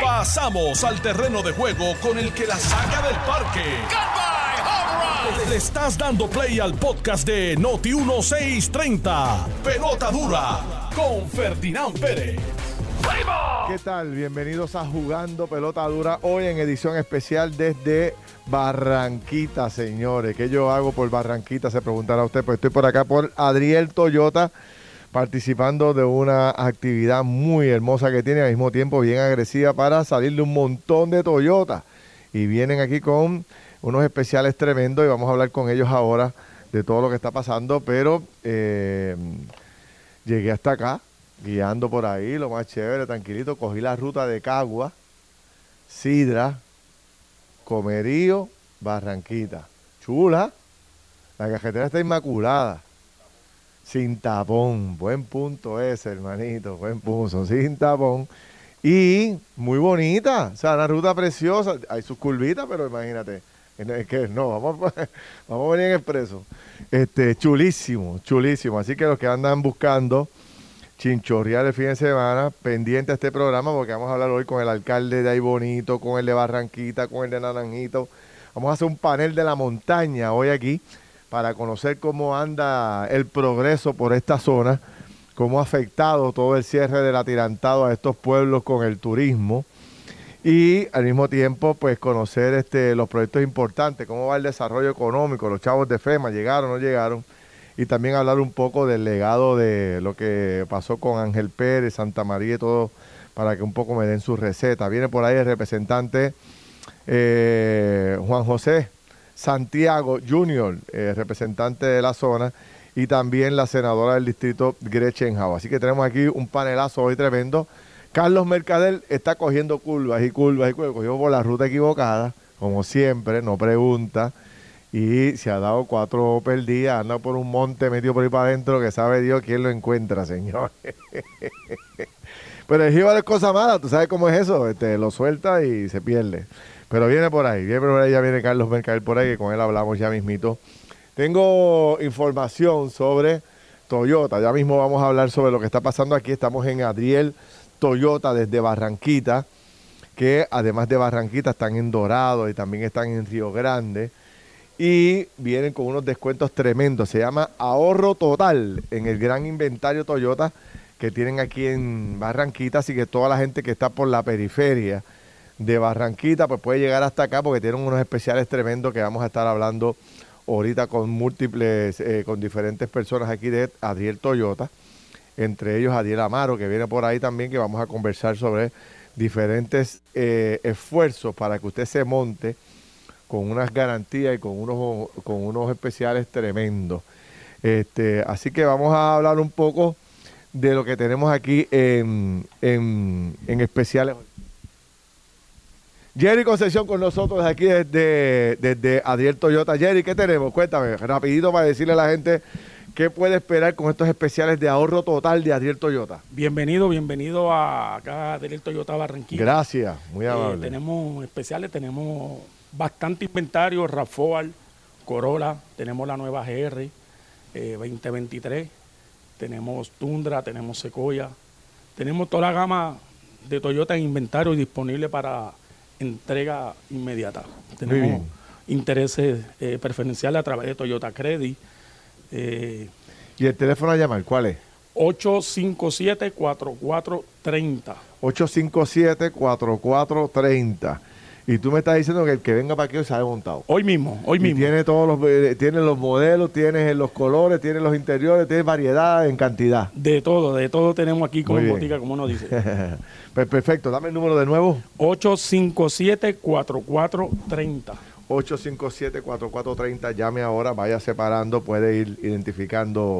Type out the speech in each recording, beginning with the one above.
Pasamos al terreno de juego con el que la saca del parque. Le estás dando play al podcast de Noti 1630. Pelota dura con Ferdinand Pérez. ¿Qué tal? Bienvenidos a Jugando Pelota Dura, hoy en edición especial desde Barranquita, señores. ¿Qué yo hago por Barranquita? Se preguntará usted. Pues estoy por acá por Adriel Toyota, participando de una actividad muy hermosa que tiene, al mismo tiempo bien agresiva para salir de un montón de Toyota. Y vienen aquí con unos especiales tremendos y vamos a hablar con ellos ahora de todo lo que está pasando, pero eh, llegué hasta acá, guiando por ahí, lo más chévere, tranquilito, cogí la ruta de Cagua, Sidra, Comerío, Barranquita. Chula, la carretera está inmaculada, sin tapón, buen punto ese, hermanito, buen punto, sin tapón. Y muy bonita, o sea, una ruta preciosa, hay sus curvitas, pero imagínate, es que no, vamos, vamos a venir en expreso. Este, chulísimo, chulísimo. Así que los que andan buscando chinchorrear el fin de semana, pendiente a este programa, porque vamos a hablar hoy con el alcalde de Ahí Bonito, con el de Barranquita, con el de Naranjito. Vamos a hacer un panel de la montaña hoy aquí para conocer cómo anda el progreso por esta zona, cómo ha afectado todo el cierre del atirantado a estos pueblos con el turismo y al mismo tiempo pues conocer este, los proyectos importantes, cómo va el desarrollo económico, los chavos de FEMA, llegaron o no llegaron, y también hablar un poco del legado de lo que pasó con Ángel Pérez, Santa María y todo, para que un poco me den su receta. Viene por ahí el representante eh, Juan José Santiago Jr., eh, representante de la zona, y también la senadora del distrito Gretchen Hau. Así que tenemos aquí un panelazo hoy tremendo. Carlos Mercader está cogiendo curvas y curvas y curvas, cogió por la ruta equivocada, como siempre, no pregunta, y se ha dado cuatro perdidas, anda por un monte metido por ahí para adentro, que sabe Dios quién lo encuentra, señor. Pero el jíbaro es cosa mala, tú sabes cómo es eso, este, lo suelta y se pierde. Pero viene por ahí, viene por ahí, ya viene Carlos Mercader por ahí, que con él hablamos ya mismito. Tengo información sobre Toyota, ya mismo vamos a hablar sobre lo que está pasando aquí, estamos en Adriel Toyota desde Barranquita, que además de Barranquita están en Dorado y también están en Río Grande. Y vienen con unos descuentos tremendos. Se llama Ahorro Total en el gran inventario Toyota que tienen aquí en Barranquita. Así que toda la gente que está por la periferia de Barranquita, pues puede llegar hasta acá porque tienen unos especiales tremendos que vamos a estar hablando ahorita con múltiples, eh, con diferentes personas aquí de Adriel Toyota entre ellos Adiel Amaro, que viene por ahí también, que vamos a conversar sobre diferentes eh, esfuerzos para que usted se monte con unas garantías y con unos, con unos especiales tremendos. Este, así que vamos a hablar un poco de lo que tenemos aquí en, en, en especiales. Jerry Concepción con nosotros aquí desde, desde Adiel Toyota. Jerry, ¿qué tenemos? Cuéntame, rapidito para decirle a la gente ¿Qué puede esperar con estos especiales de ahorro total de Adriel Toyota? Bienvenido, bienvenido a acá Adriel Toyota Barranquilla. Gracias, muy amable. Eh, tenemos especiales, tenemos bastante inventario, Rafael, Corolla, tenemos la nueva GR 2023, eh, tenemos Tundra, tenemos Sequoia, tenemos toda la gama de Toyota en inventario disponible para entrega inmediata. Tenemos intereses eh, preferenciales a través de Toyota Credit eh, ¿Y el teléfono a llamar cuál es? 857-4430. 857-4430. Y tú me estás diciendo que el que venga para aquí se ha montado. Hoy mismo, hoy mismo. Tiene todos los, eh, tiene los modelos, tienes los colores, tiene los interiores, tiene variedad en cantidad. De todo, de todo tenemos aquí como botica, como uno dice. pues perfecto, dame el número de nuevo. 857-4430. 857-4430, llame ahora, vaya separando, puede ir identificando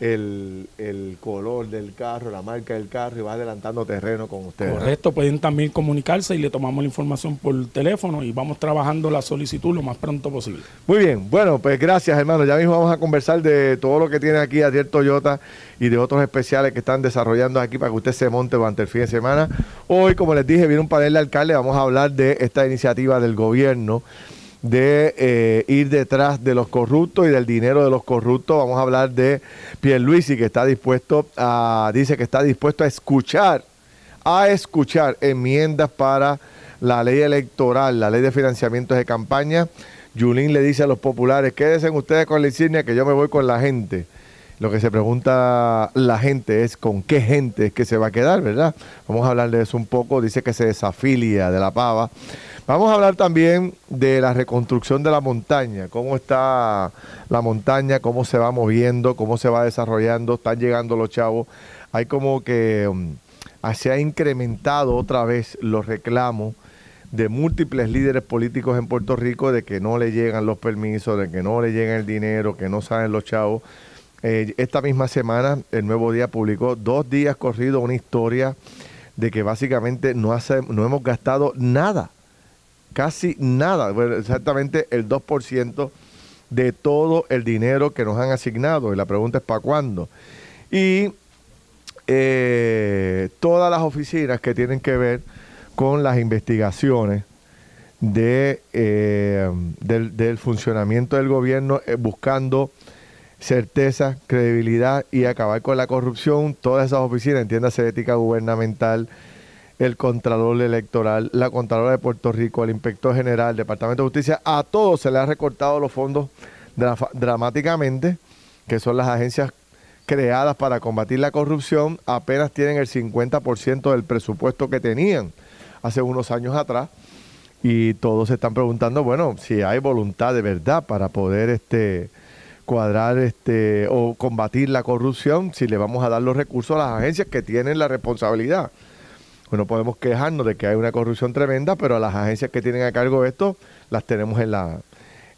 el, color del carro, la marca del carro y va adelantando terreno con ustedes. Correcto, pueden también comunicarse y le tomamos la información por teléfono y vamos trabajando la solicitud lo más pronto posible. Muy bien, bueno, pues gracias hermano, ya mismo vamos a conversar de todo lo que tiene aquí Adiel Toyota y de otros especiales que están desarrollando aquí para que usted se monte durante el fin de semana. Hoy, como les dije, viene un panel de alcalde, vamos a hablar de esta iniciativa del gobierno de eh, ir detrás de los corruptos y del dinero de los corruptos. Vamos a hablar de Pierluisi, que está dispuesto a, dice que está dispuesto a escuchar a escuchar enmiendas para la ley electoral, la ley de financiamiento de campaña. Yulín le dice a los populares, quédense ustedes con la insignia que yo me voy con la gente. Lo que se pregunta la gente es con qué gente es que se va a quedar, ¿verdad? Vamos a hablar de eso un poco. Dice que se desafilia de la pava. Vamos a hablar también de la reconstrucción de la montaña, cómo está la montaña, cómo se va moviendo, cómo se va desarrollando, están llegando los chavos. Hay como que um, se ha incrementado otra vez los reclamos de múltiples líderes políticos en Puerto Rico de que no le llegan los permisos, de que no le llega el dinero, que no saben los chavos. Eh, esta misma semana, el Nuevo Día publicó dos días corrido una historia de que básicamente no, hace, no hemos gastado nada, casi nada, exactamente el 2% de todo el dinero que nos han asignado. Y la pregunta es ¿para cuándo? Y eh, todas las oficinas que tienen que ver con las investigaciones de, eh, del, funcionamiento del gobierno buscando certeza, credibilidad y acabar con la corrupción. Todas esas oficinas, entiéndase ética gubernamental, el Contralor Electoral, la Contralora de Puerto Rico, el Inspector General, el Departamento de Justicia, a todos se les ha recortado los fondos dramáticamente, que son las agencias creadas para combatir la corrupción, apenas tienen el 50% del presupuesto que tenían hace unos años atrás. Y todos se están preguntando, bueno, si hay voluntad de verdad para poder este, cuadrar este o combatir la corrupción si le vamos a dar los recursos a las agencias que tienen la responsabilidad. Bueno, podemos quejarnos de que hay una corrupción tremenda, pero a las agencias que tienen a cargo esto las tenemos en la,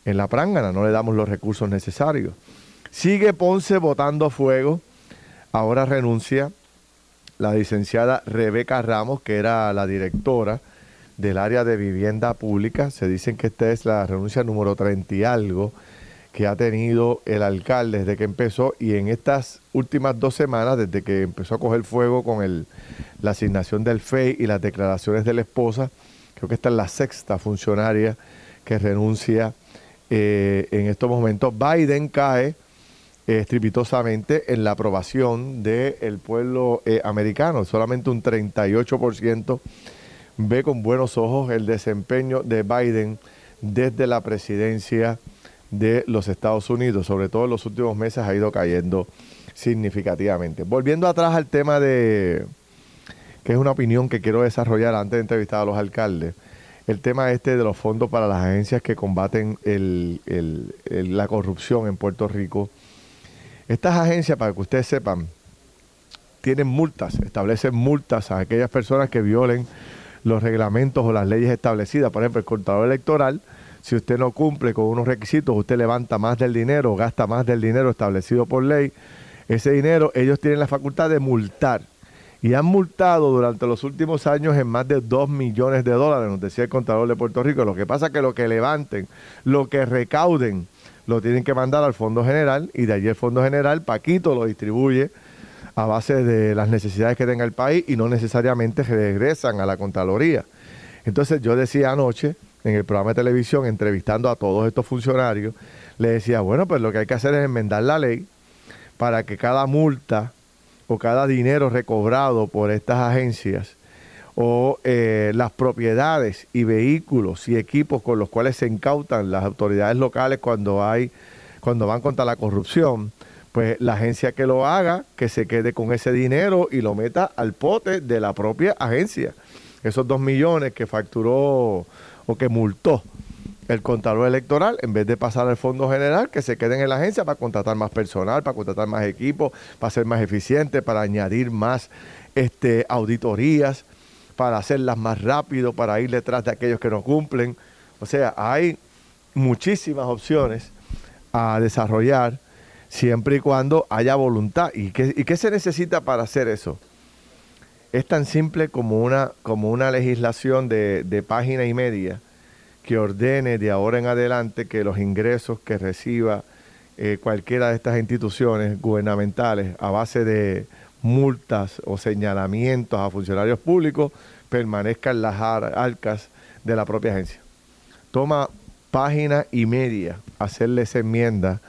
en la prángana, no le damos los recursos necesarios. Sigue Ponce votando fuego, ahora renuncia la licenciada Rebeca Ramos, que era la directora del área de vivienda pública. Se dicen que esta es la renuncia número 30 y algo que ha tenido el alcalde desde que empezó y en estas últimas dos semanas, desde que empezó a coger fuego con el, la asignación del FEI y las declaraciones de la esposa, creo que esta es la sexta funcionaria que renuncia eh, en estos momentos. Biden cae eh, estrepitosamente en la aprobación del pueblo eh, americano, solamente un 38% ve con buenos ojos el desempeño de Biden desde la presidencia de los Estados Unidos, sobre todo en los últimos meses ha ido cayendo significativamente. Volviendo atrás al tema de, que es una opinión que quiero desarrollar antes de entrevistar a los alcaldes, el tema este de los fondos para las agencias que combaten la corrupción en Puerto Rico. Estas agencias, para que ustedes sepan, tienen multas, establecen multas a aquellas personas que violen los reglamentos o las leyes establecidas. Por ejemplo, el contador electoral si usted no cumple con unos requisitos, usted levanta más del dinero, gasta más del dinero establecido por ley, ese dinero ellos tienen la facultad de multar. Y han multado durante los últimos años en más de 2 millones de dólares, nos decía el contador de Puerto Rico. Lo que pasa es que lo que levanten, lo que recauden, lo tienen que mandar al Fondo General y de allí el Fondo General, Paquito lo distribuye a base de las necesidades que tenga el país y no necesariamente regresan a la Contraloría. Entonces yo decía anoche en el programa de televisión entrevistando a todos estos funcionarios, le decía, bueno, pues lo que hay que hacer es enmendar la ley para que cada multa o cada dinero recobrado por estas agencias o eh, las propiedades y vehículos y equipos con los cuales se incautan las autoridades locales cuando hay cuando van contra la corrupción, pues la agencia que lo haga, que se quede con ese dinero y lo meta al pote de la propia agencia. Esos dos millones que facturó o que multó el contador electoral, en vez de pasar al fondo general, que se queden en la agencia para contratar más personal, para contratar más equipo, para ser más eficiente, para añadir más este, auditorías, para hacerlas más rápido, para ir detrás de aquellos que no cumplen. O sea, hay muchísimas opciones a desarrollar siempre y cuando haya voluntad. ¿Y y qué se necesita para hacer eso? Es tan simple como una, como una legislación de, de página y media que ordene de ahora en adelante que los ingresos que reciba eh, cualquiera de estas instituciones gubernamentales a base de multas o señalamientos a funcionarios públicos permanezcan las arcas de la propia agencia. Toma página y media hacerle esa enmienda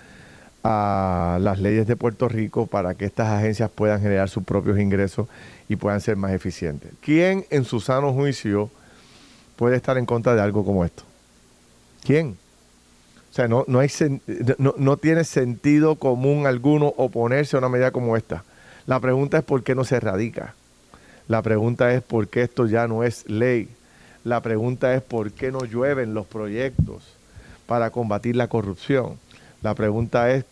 a las leyes de Puerto Rico para que estas agencias puedan generar sus propios ingresos y puedan ser más eficientes. ¿Quién en su sano juicio puede estar en contra de algo como esto? ¿Quién? O sea, no, no, tiene sentido común alguno oponerse a una medida como esta. La pregunta es por qué no se erradica. La pregunta es por qué esto ya no es ley. La pregunta es por qué no llueven los proyectos para combatir la corrupción. La pregunta es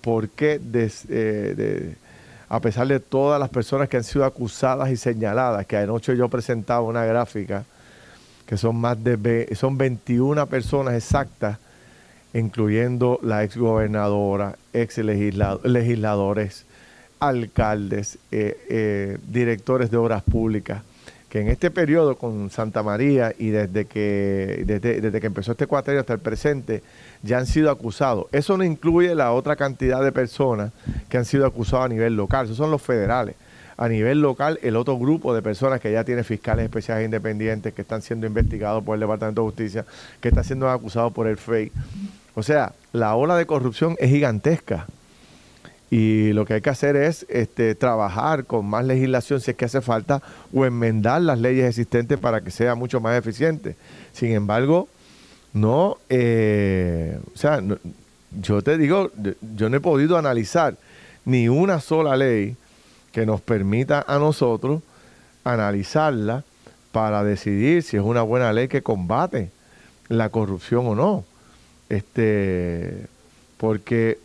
por qué, eh, a pesar de todas las personas que han sido acusadas y señaladas, que anoche yo presentaba una gráfica, que son más de son 21 personas exactas, incluyendo la ex gobernadora, ex legisladores, alcaldes, eh, eh, directores de obras públicas, que en este periodo con Santa María y desde que, desde, que empezó este cuatrenio hasta el presente, ya han sido acusados. Eso no incluye la otra cantidad de personas que han sido acusadas a nivel local, esos son los federales. A nivel local, el otro grupo de personas que ya tiene fiscales especiales independientes, que están siendo investigados por el Departamento de Justicia, que están siendo acusados por el FEI. O sea, la ola de corrupción es gigantesca. Y lo que hay que hacer es este, trabajar con más legislación si es que hace falta o enmendar las leyes existentes para que sea mucho más eficiente. Sin embargo, no, eh, o sea, yo te digo, yo no he podido analizar ni una sola ley que nos permita a nosotros analizarla para decidir si es una buena ley que combate la corrupción o no. Este, porque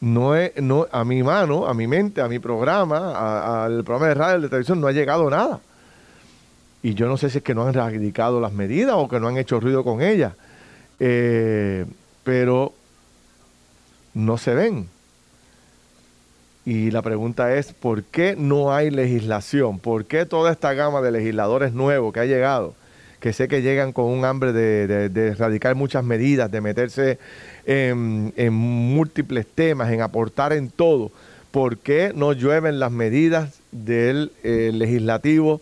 no es, no, a mi mano, a mi mente, a mi programa, al programa de radio, de televisión, no ha llegado nada. Y yo no sé si es que no han radicado las medidas o que no han hecho ruido con ellas. Eh, pero no se ven. Y la pregunta es, ¿por qué no hay legislación? ¿Por qué toda esta gama de legisladores nuevos que ha llegado que sé que llegan con un hambre de, erradicar muchas medidas, de meterse en, múltiples temas, en aportar en todo. ¿Por qué no llueven las medidas del eh, legislativo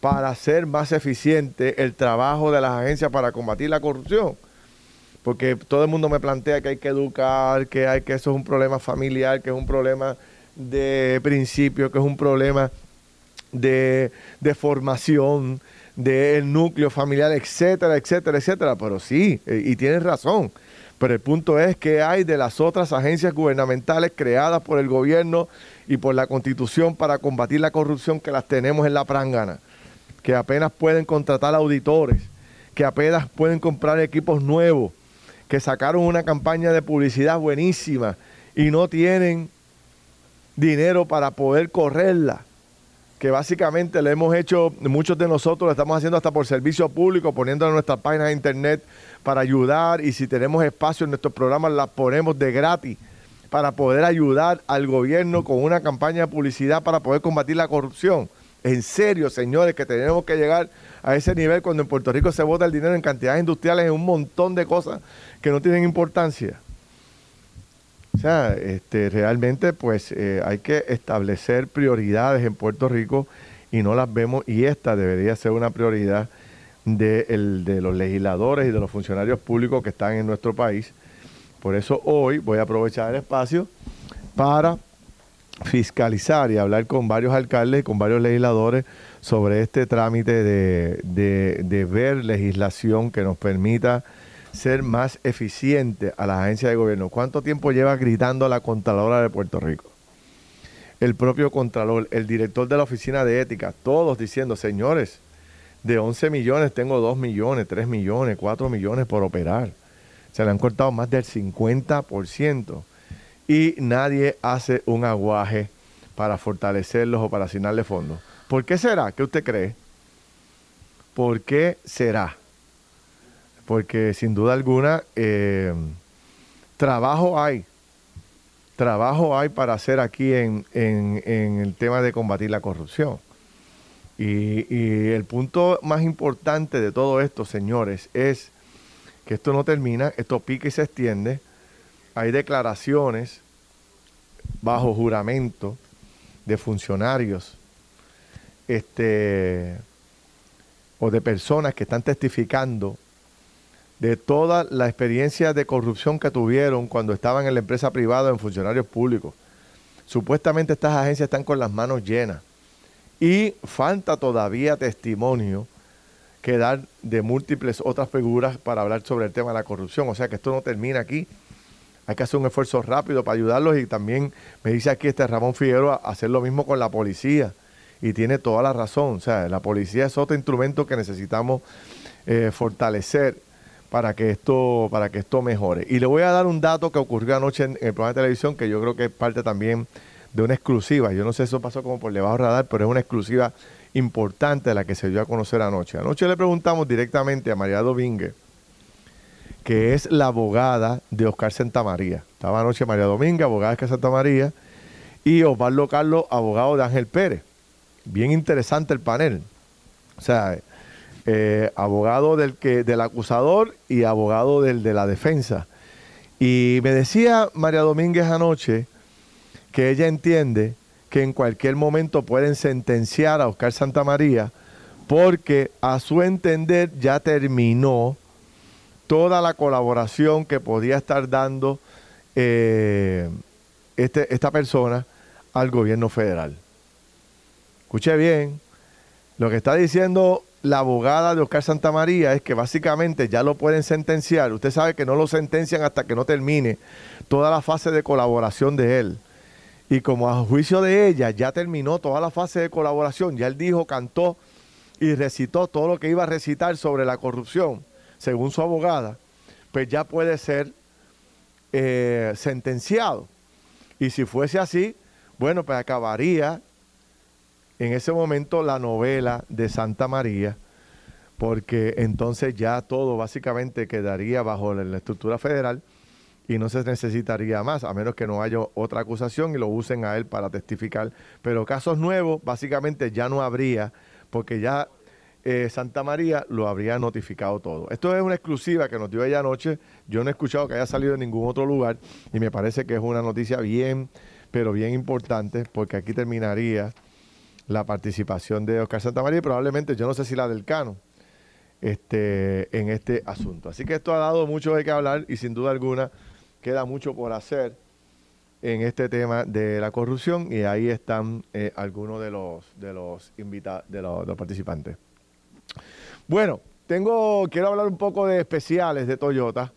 para hacer más eficiente el trabajo de las agencias para combatir la corrupción? Porque todo el mundo me plantea que hay que educar, que hay que eso es un problema familiar, que es un problema de principio, que es un problema de, de formación, del núcleo familiar, etcétera, etcétera, etcétera. Pero sí, eh, y tienes razón. Pero el punto es que hay de las otras agencias gubernamentales creadas por el gobierno y por la constitución para combatir la corrupción que las tenemos en la prangana, que apenas pueden contratar auditores, que apenas pueden comprar equipos nuevos, que sacaron una campaña de publicidad buenísima y no tienen dinero para poder correrla que básicamente le hemos hecho, muchos de nosotros lo estamos haciendo hasta por servicio público, poniéndolo en nuestras páginas de internet para ayudar y si tenemos espacio en nuestros programas las ponemos de gratis para poder ayudar al gobierno con una campaña de publicidad para poder combatir la corrupción. En serio, señores, que tenemos que llegar a ese nivel cuando en Puerto Rico se vota el dinero en cantidades industriales en un montón de cosas que no tienen importancia. O sea, este, realmente pues eh, hay que establecer prioridades en Puerto Rico y no las vemos y esta debería ser una prioridad de, de los legisladores y de los funcionarios públicos que están en nuestro país. Por eso hoy voy a aprovechar el espacio para fiscalizar y hablar con varios alcaldes con varios legisladores sobre este trámite de, de ver legislación que nos permita ser más eficiente a las agencias de gobierno. ¿Cuánto tiempo lleva gritando la Contralora de Puerto Rico? El propio Contralor, el director de la Oficina de Ética, todos diciendo, señores, de 11 millones tengo 2 millones, 3 millones, 4 millones por operar. Se le han cortado más del 50% y nadie hace un aguaje para fortalecerlos o para asignarle fondos. ¿Por qué será? ¿Qué usted cree? ¿Por qué será? porque sin duda alguna eh, trabajo hay, trabajo hay para hacer aquí en, el tema de combatir la corrupción. Y, y, el punto más importante de todo esto, señores, es que esto no termina, esto pica y se extiende. Hay declaraciones bajo juramento de funcionarios este, o de personas que están testificando de toda la experiencia de corrupción que tuvieron cuando estaban en la empresa privada en funcionarios públicos. Supuestamente estas agencias están con las manos llenas y falta todavía testimonio que dar de múltiples otras figuras para hablar sobre el tema de la corrupción. O sea que esto no termina aquí. Hay que hacer un esfuerzo rápido para ayudarlos y también me dice aquí este Ramón Figueroa hacer lo mismo con la policía. Y tiene toda la razón. O sea, la policía es otro instrumento que necesitamos eh, fortalecer para que esto para que esto mejore. Y le voy a dar un dato que ocurrió anoche en, el programa de televisión que yo creo que es parte también de una exclusiva. Yo no sé si eso pasó como por debajo radar, pero es una exclusiva importante la que se dio a conocer anoche. Anoche le preguntamos directamente a María Domínguez, que es la abogada de Oscar Santamaría. Estaba anoche María Domínguez, abogada de Oscar Santamaría, y Osvaldo Carlos, abogado de Ángel Pérez. Bien interesante el panel. O sea, eh, abogado del, que, del acusador y abogado del de la defensa. Y me decía María Domínguez anoche que ella entiende que en cualquier momento pueden sentenciar a Oscar Santamaría porque a su entender ya terminó toda la colaboración que podía estar dando eh, este, esta persona al gobierno federal. Escuche bien, lo que está diciendo la abogada de Oscar Santamaría es que básicamente ya lo pueden sentenciar. Usted sabe que no lo sentencian hasta que no termine toda la fase de colaboración de él. Y como a juicio de ella ya terminó toda la fase de colaboración, ya él dijo, cantó y recitó todo lo que iba a recitar sobre la corrupción, según su abogada, pues ya puede ser eh, sentenciado. Y si fuese así, bueno, pues acabaría en ese momento la novela de Santa María, porque entonces ya todo básicamente quedaría bajo la estructura federal y no se necesitaría más, a menos que no haya otra acusación y lo usen a él para testificar. Pero casos nuevos básicamente ya no habría, porque ya eh, Santa María lo habría notificado todo. Esto es una exclusiva que nos dio ella anoche. Yo no he escuchado que haya salido en ningún otro lugar y me parece que es una noticia bien, pero bien importante, porque aquí terminaría la participación de Oscar Santamaría y probablemente, yo no sé si la del Cano, este, en este asunto. Así que esto ha dado mucho de qué hablar y sin duda alguna queda mucho por hacer en este tema de la corrupción y ahí están eh, algunos de los de los invitados de los, participantes. Bueno, tengo quiero hablar un poco de especiales de Toyota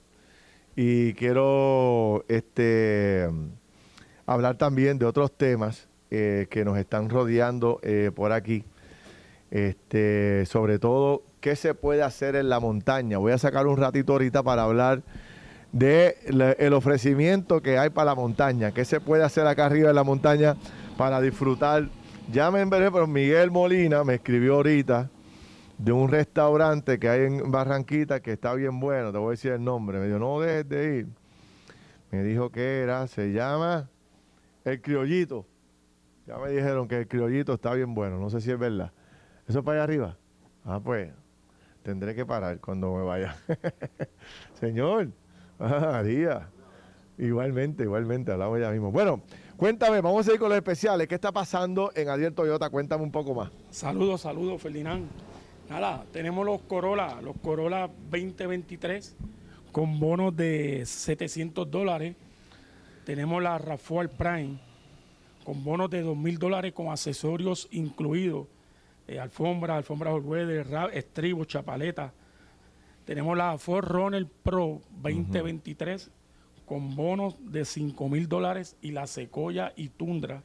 y quiero este hablar también de otros temas eh, que nos están rodeando eh, por aquí. Este, sobre todo, qué se puede hacer en la montaña. Voy a sacar un ratito ahorita para hablar de el ofrecimiento que hay para la montaña, qué se puede hacer acá arriba en la montaña para disfrutar. Ya me enveré, pero Miguel Molina me escribió ahorita de un restaurante que hay en Barranquita que está bien bueno, te voy a decir el nombre, me dijo, no dejes de ir. Me dijo que era, se llama El Criollito. Ya me dijeron que el criollito está bien bueno, no sé si es verdad. ¿Eso es para allá arriba? Ah, pues, tendré que parar cuando me vaya. Señor, ah, María. Igualmente, igualmente, hablamos ya mismo. Bueno, cuéntame, vamos a ir con los especiales. ¿Qué está pasando en Adiel Toyota? Cuéntame un poco más. Saludos, saludos, Ferdinand. Tenemos los Corolla, los Corolla 2023 con bonos de 700 dólares. Tenemos la Rafael Prime con bonos de dos mil dólares con accesorios incluidos, eh, alfombra, alfombra weather, estribo, chapaleta. Tenemos la Ford Runner Pro 2023 con bonos de 5 mil dólares y la Sequoia y Tundra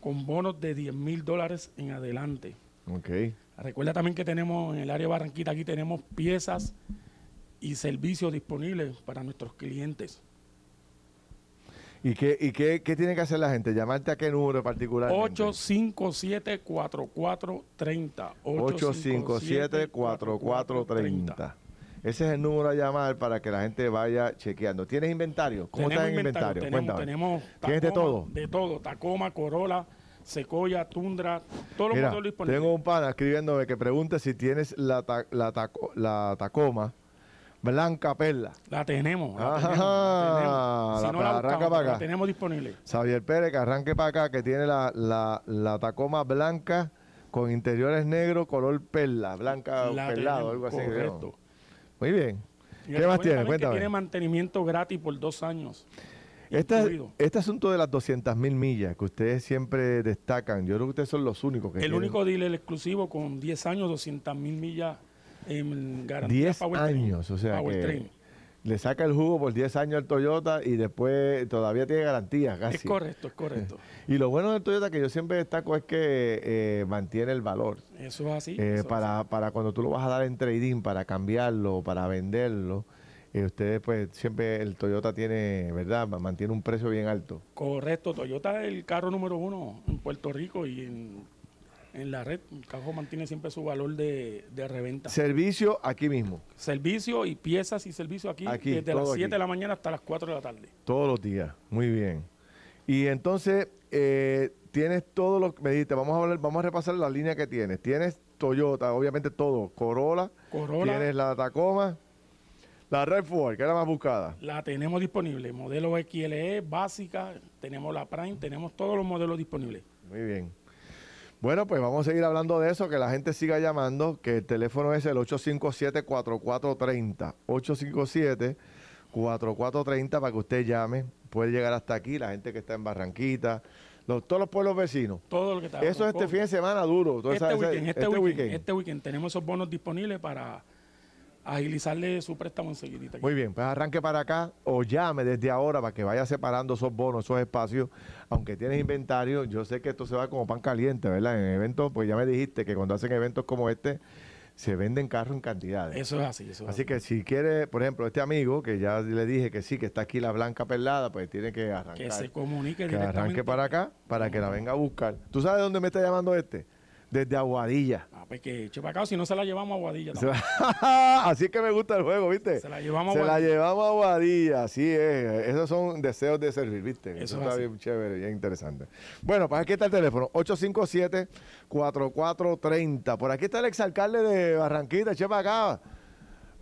con bonos de 10 mil dólares en adelante. Okay. Recuerda también que tenemos en el área de Barranquita, aquí tenemos piezas y servicios disponibles para nuestros clientes. ¿Y qué, y qué, tiene que hacer la gente? ¿Llamarte a qué número particular? 857-4430. 857-4430. Ese es el número a llamar para que la gente vaya chequeando. ¿Tienes inventario? ¿Cómo está el inventario? Tenemos, tenemos ¿Tienes de todo? De todo. Tacoma, Corolla, Sequoia, Tundra, todos los modelos disponibles. Tengo un pana escribiéndome que pregunte si tienes la, la, la Tacoma Blanca Perla. La tenemos. La tenemos, Si no la, arranca para acá. La tenemos disponible. Xavier Pérez, que arranque para acá, que tiene la, la, Tacoma blanca con interiores negros, color perla, blanca perlado, algo así. Correcto. Muy bien. ¿Qué más tiene? Cuéntame. tiene mantenimiento gratis por dos años. Este, este asunto de las 200 mil millas que ustedes siempre destacan, yo creo que ustedes son los únicos que El único dealer exclusivo con 10 años, 200 mil millas en garantía 10 años, o sea que le saca el jugo por 10 años al Toyota y después todavía tiene garantía casi. Es correcto, es correcto. y lo bueno del Toyota que yo siempre destaco es que eh, mantiene el valor. Eso es así. Eh, para, para cuando tú lo vas a dar en trading, para cambiarlo, para venderlo. Eh, ustedes pues siempre el Toyota tiene, ¿verdad? Mantiene un precio bien alto. Correcto, Toyota es el carro número uno en Puerto Rico y en en la red. El carro mantiene siempre su valor de, reventa. Servicio aquí mismo. Servicio y piezas y servicio aquí, desde las 7 de la mañana hasta las 4 de la tarde. Todos los días, muy bien. Y entonces, eh, tienes todo lo que me dijiste, vamos a hablar, vamos a repasar la línea que tienes. Tienes Toyota, obviamente todo, Corolla, Corolla tienes la Tacoma, la Red Ford, que era la más buscada. La tenemos disponible, modelo XLE básica, tenemos la Prime, tenemos todos los modelos disponibles. Muy bien. Bueno, pues vamos a seguir hablando de eso, que la gente siga llamando, que el teléfono es el 857-4430. 857-4430 para que usted llame. Puede llegar hasta aquí, la gente que está en Barranquita, todos los pueblos vecinos. Todo lo que está. Eso es este fin de semana duro. Este, weekend, este, este, weekend, este weekend tenemos esos bonos disponibles para agilizarle su préstamo enseguida. Muy bien, pues arranque para acá o llame desde ahora para que vaya separando esos bonos, esos espacios. Aunque tienes inventario, yo sé que esto se va como pan caliente, ¿verdad? En eventos, pues ya me dijiste que cuando hacen eventos como este, se venden carros en cantidades. Eso es así. Eso es así, que si quiere, por ejemplo, este amigo, que ya le dije que sí, que está aquí la blanca perlada, pues tiene que arrancar. Que se comunique Que arranque para acá, para que la venga a buscar. ¿Tú sabes dónde me está llamando este? Desde Aguadilla. Ah, pues que acá, si no se la llevamos a Aguadilla. así que me gusta el juego, ¿viste? Se la llevamos a Aguadilla. Se la llevamos a Aguadilla, así es. Esos son deseos de servir, ¿viste? Eso, está bien chévere, bien interesante. Bueno, pues aquí está el teléfono, 857-4430. Por aquí está el exalcalde de Barranquita, che para acá.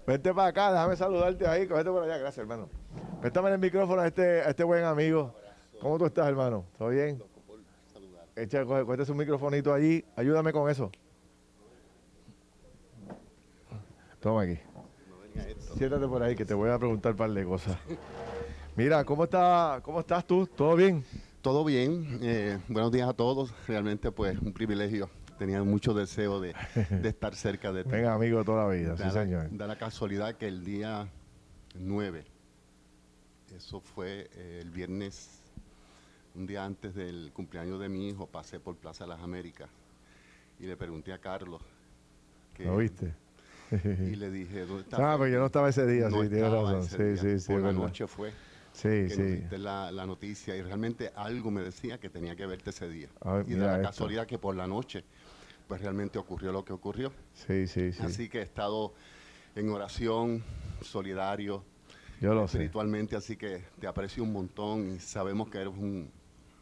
Vente para acá, déjame saludarte ahí, cógete por allá, gracias, hermano. Préstame el micrófono a este, a este buen amigo. ¿Cómo tú estás, hermano? ¿Todo bien? Echa, coge, su microfonito allí. Ayúdame con eso. Toma aquí. Siéntate por ahí que te voy a preguntar un par de cosas. Mira, ¿cómo, está, cómo estás tú? ¿Todo bien? Todo bien. Eh, buenos días a todos. Realmente, pues, un privilegio. Tenía mucho deseo de, estar cerca de ti. Venga, amigo, toda la vida, sí, señor. Da la casualidad que el día 9, eso fue eh, el viernes un día antes del cumpleaños de mi hijo pasé por Plaza de las Américas y le pregunté a Carlos. ¿Lo viste? y le dije, ¿dónde estás? Ah, pero yo no estaba ese día, no sí, tienes razón. Sí, sí, sí. Por la noche fue. Sí, que sí. La, la, noticia y realmente algo me decía que tenía que verte ese día. y de la casualidad que por la noche, pues realmente ocurrió lo que ocurrió. Sí, sí, sí. Así que he estado en oración, solidario, yo lo espiritualmente, así que te aprecio un montón y sabemos que eres un,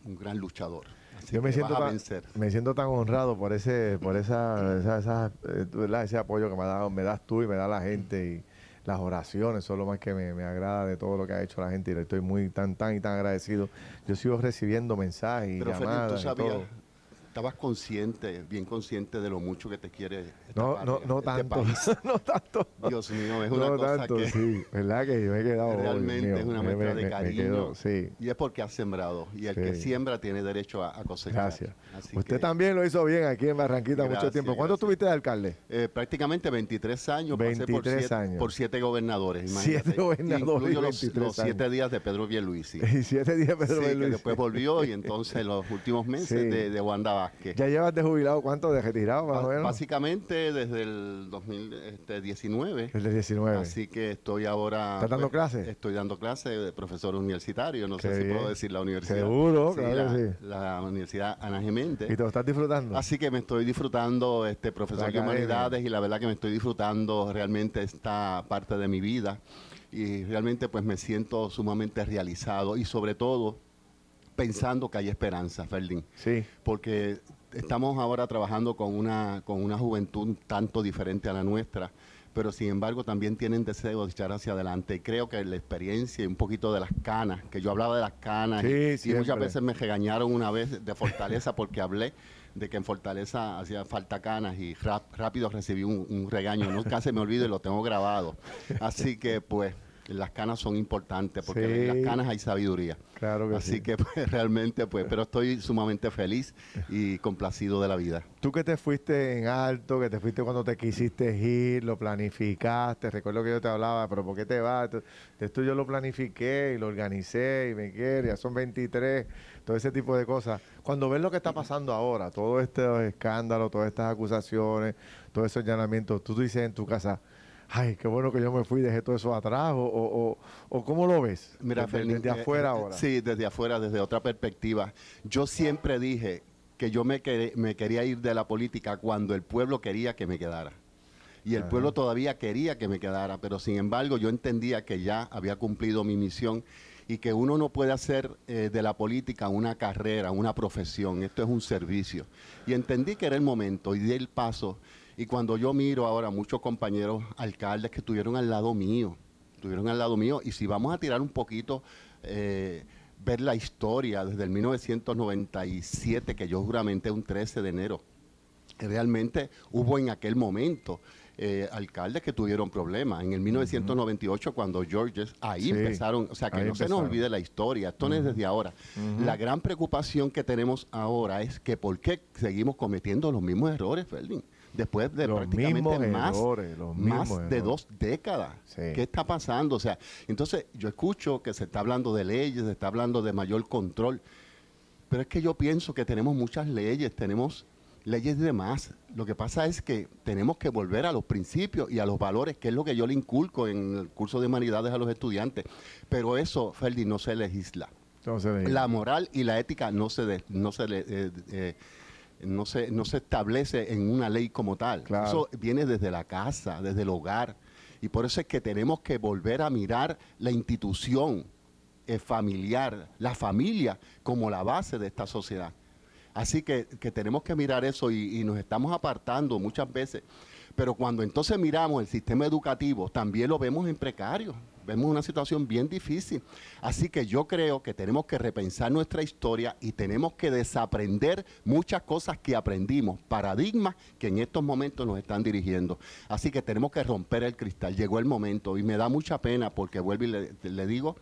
un gran luchador. Yo me siento, tan, me siento tan honrado por ese, por esa, esa, eh, ese apoyo que me, dado, me das tú y me da la gente y las oraciones son lo más que me, agrada de todo lo que ha hecho la gente y le estoy muy tan tan y tan agradecido. Yo sigo recibiendo mensajes y llamadas. y todo estabas consciente, bien consciente de lo mucho que te quiere no, no, no este tanto, no tanto. Dios mío, es una cosa tanto, que sí, verdad que yo me he quedado realmente es una muestra de cariño sí. y es porque has sembrado y el que siembra tiene derecho a, cosechar. Gracias. Usted también lo hizo bien aquí en Barranquita mucho tiempo. ¿Cuánto estuviste de alcalde? Eh, prácticamente 23 años. 23 por siete, años. Por siete gobernadores. Siete gobernadores. los, los siete días de Pedro Pierluisi. Y siete días de Pedro Pierluisi. Que después volvió y entonces los últimos meses de, de Wanda ¿Ya llevas de jubilado cuánto de retirado más o menos? Básicamente desde el 2019. Este, desde el 19. Así que estoy ahora... ¿Estás dando pues, clases? Estoy dando clases de profesor universitario, no sé si puedo decir la universidad. Seguro, claro la, sí. La Universidad Ana Gemente. ¿Y te lo estás disfrutando? Así que me estoy disfrutando, este profesor de humanidades, y la verdad que me estoy disfrutando realmente esta parte de mi vida. Y realmente pues me siento sumamente realizado y sobre todo pensando que hay esperanza, Ferdin. Sí. Porque estamos ahora trabajando con una, con una juventud tanto diferente a la nuestra, pero sin embargo también tienen deseo de echar hacia adelante. Y creo que la experiencia y un poquito de las canas, que yo hablaba de las canas, y, muchas veces me regañaron una vez de fortaleza porque hablé de que en Fortaleza hacía falta canas y rápido recibí un, un regaño. No casi me olvido y lo tengo grabado. Así que pues las canas son importantes porque en las canas hay sabiduría. Claro que Así que pues, realmente, pues, pero estoy sumamente feliz y complacido de la vida. Tú que te fuiste en alto, que te fuiste cuando te quisiste ir, lo planificaste, recuerdo que yo te hablaba, pero ¿por qué te vas? Esto yo lo planifiqué y lo organicé y me quiero, ya son 23, todo ese tipo de cosas. Cuando ves lo que está pasando ahora, todos estos escándalos, todas estas acusaciones, todos esos allanamientos, tú dices en tu casa, ay, qué bueno que yo me fui y dejé todo eso atrás, o, o, cómo lo ves? Mira, desde, desde eh, afuera eh, ahora. Sí, desde afuera, desde otra perspectiva. Yo siempre dije que yo me, me quería ir de la política cuando el pueblo quería que me quedara. Y el pueblo todavía quería que me quedara, pero sin embargo yo entendía que ya había cumplido mi misión y que uno no puede hacer eh, de la política una carrera, una profesión, esto es un servicio. Y entendí que era el momento y di el paso y cuando yo miro ahora muchos compañeros alcaldes que estuvieron al lado mío, estuvieron al lado mío, y si vamos a tirar un poquito, eh, ver la historia desde el 1997, que yo juramenté un 13 de enero, realmente hubo en aquel momento eh, alcaldes que tuvieron problemas. En el 1998, cuando Georges, ahí empezaron, o sea, que no se nos olvide la historia, esto no es desde ahora. La gran preocupación que tenemos ahora es que por qué seguimos cometiendo los mismos errores, Ferdinand después de prácticamente más, más de dos décadas. ¿Qué está pasando? O sea, entonces yo escucho que se está hablando de leyes, se está hablando de mayor control, pero es que yo pienso que tenemos muchas leyes, tenemos leyes de más. Lo que pasa es que tenemos que volver a los principios y a los valores, que es lo que yo le inculco en el curso de humanidades a los estudiantes. Pero eso, Ferdi, no se legisla. La moral y la ética no se, no se eh, eh, no se, no se establece en una ley como tal. Eso viene desde la casa, desde el hogar. Y por eso es que tenemos que volver a mirar la institución eh, familiar, la familia, como la base de esta sociedad. Así que, tenemos que mirar eso y, y nos estamos apartando muchas veces. Pero cuando entonces miramos el sistema educativo, también lo vemos en precario vemos una situación bien difícil. Así que yo creo que tenemos que repensar nuestra historia y tenemos que desaprender muchas cosas que aprendimos, paradigmas que en estos momentos nos están dirigiendo. Así que tenemos que romper el cristal. Llegó el momento y me da mucha pena porque vuelvo y le, digo,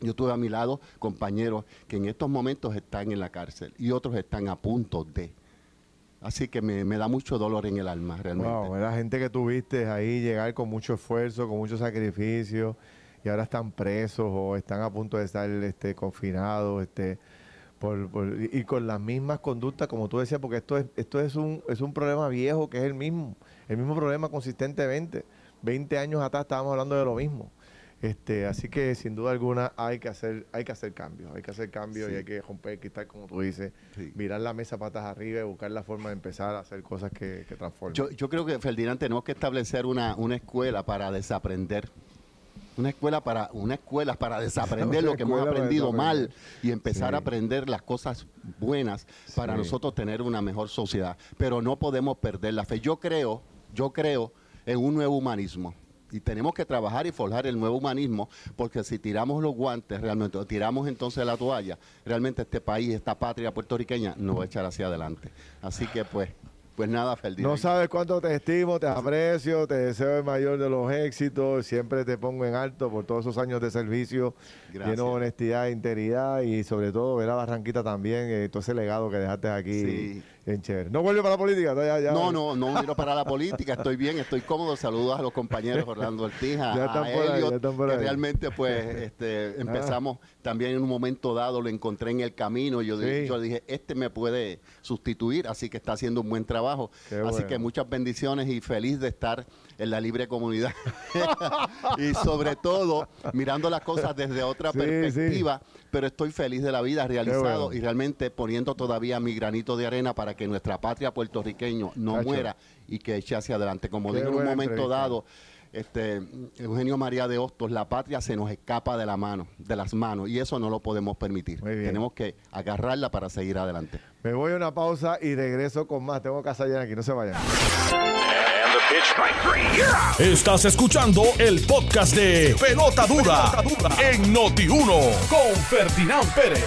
yo tuve a mi lado compañeros que en estos momentos están en la cárcel y otros están a punto de. Así que me, da mucho dolor en el alma, realmente. Wow, la gente que tuviste ahí llegar con mucho esfuerzo, con mucho sacrificio, y ahora están presos o están a punto de estar este, confinados, este, por, y con las mismas conductas, como tú decías, porque esto es, esto es un, es un problema viejo que es el mismo, el mismo problema consistentemente. 20 años atrás estábamos hablando de lo mismo. Este, así que sin duda alguna hay que hacer, hay que hacer cambios, hay que hacer cambios y hay que romper el cristal, como tú dices, mirar la mesa patas arriba y buscar la forma de empezar a hacer cosas que, transformen. Yo, yo creo que, Ferdinand, tenemos que establecer una, una escuela para desaprender. Una escuela para una escuela para desaprender lo que hemos aprendido mal y empezar a aprender las cosas buenas para nosotros tener una mejor sociedad. Pero no podemos perder la fe. Yo creo yo creo en un nuevo humanismo y tenemos que trabajar y forjar el nuevo humanismo, porque si tiramos los guantes realmente, o tiramos entonces la toalla, realmente este país, esta patria puertorriqueña, no va a echar hacia adelante. Así que pues, pues nada, Ferdinand. No sabes cuánto te estimo, te aprecio, te deseo el mayor de los éxitos, siempre te pongo en alto por todos esos años de servicio, lleno de honestidad, integridad y sobre todo ver a Barranquita también, eh, todo ese legado que dejaste aquí. ¿No vuelve para la política? no, no, no vuelvo para la política. Estoy bien, estoy cómodo. Saludos a los compañeros Orlando Ortiz, a, que realmente pues este, empezamos también en un momento dado, lo encontré en el camino. Yo, yo dije, este me puede sustituir, así que está haciendo un buen trabajo. así que muchas bendiciones y feliz de estar en la libre comunidad. y sobre todo, mirando las cosas desde otra perspectiva, pero estoy feliz de la vida, realizado y realmente poniendo todavía mi granito de arena para que nuestra patria puertorriqueño no muera y que eche hacia adelante. Como digo en un momento dado, este, Eugenio María de Hostos, la patria se nos escapa de la mano, de las manos, y eso no lo podemos permitir. Tenemos que agarrarla para seguir adelante. Me voy a una pausa y regreso con más. Tengo casa llena aquí, no se vayan. Estás escuchando el podcast de Pelota Dura, en Noti1 con Ferdinand Pérez.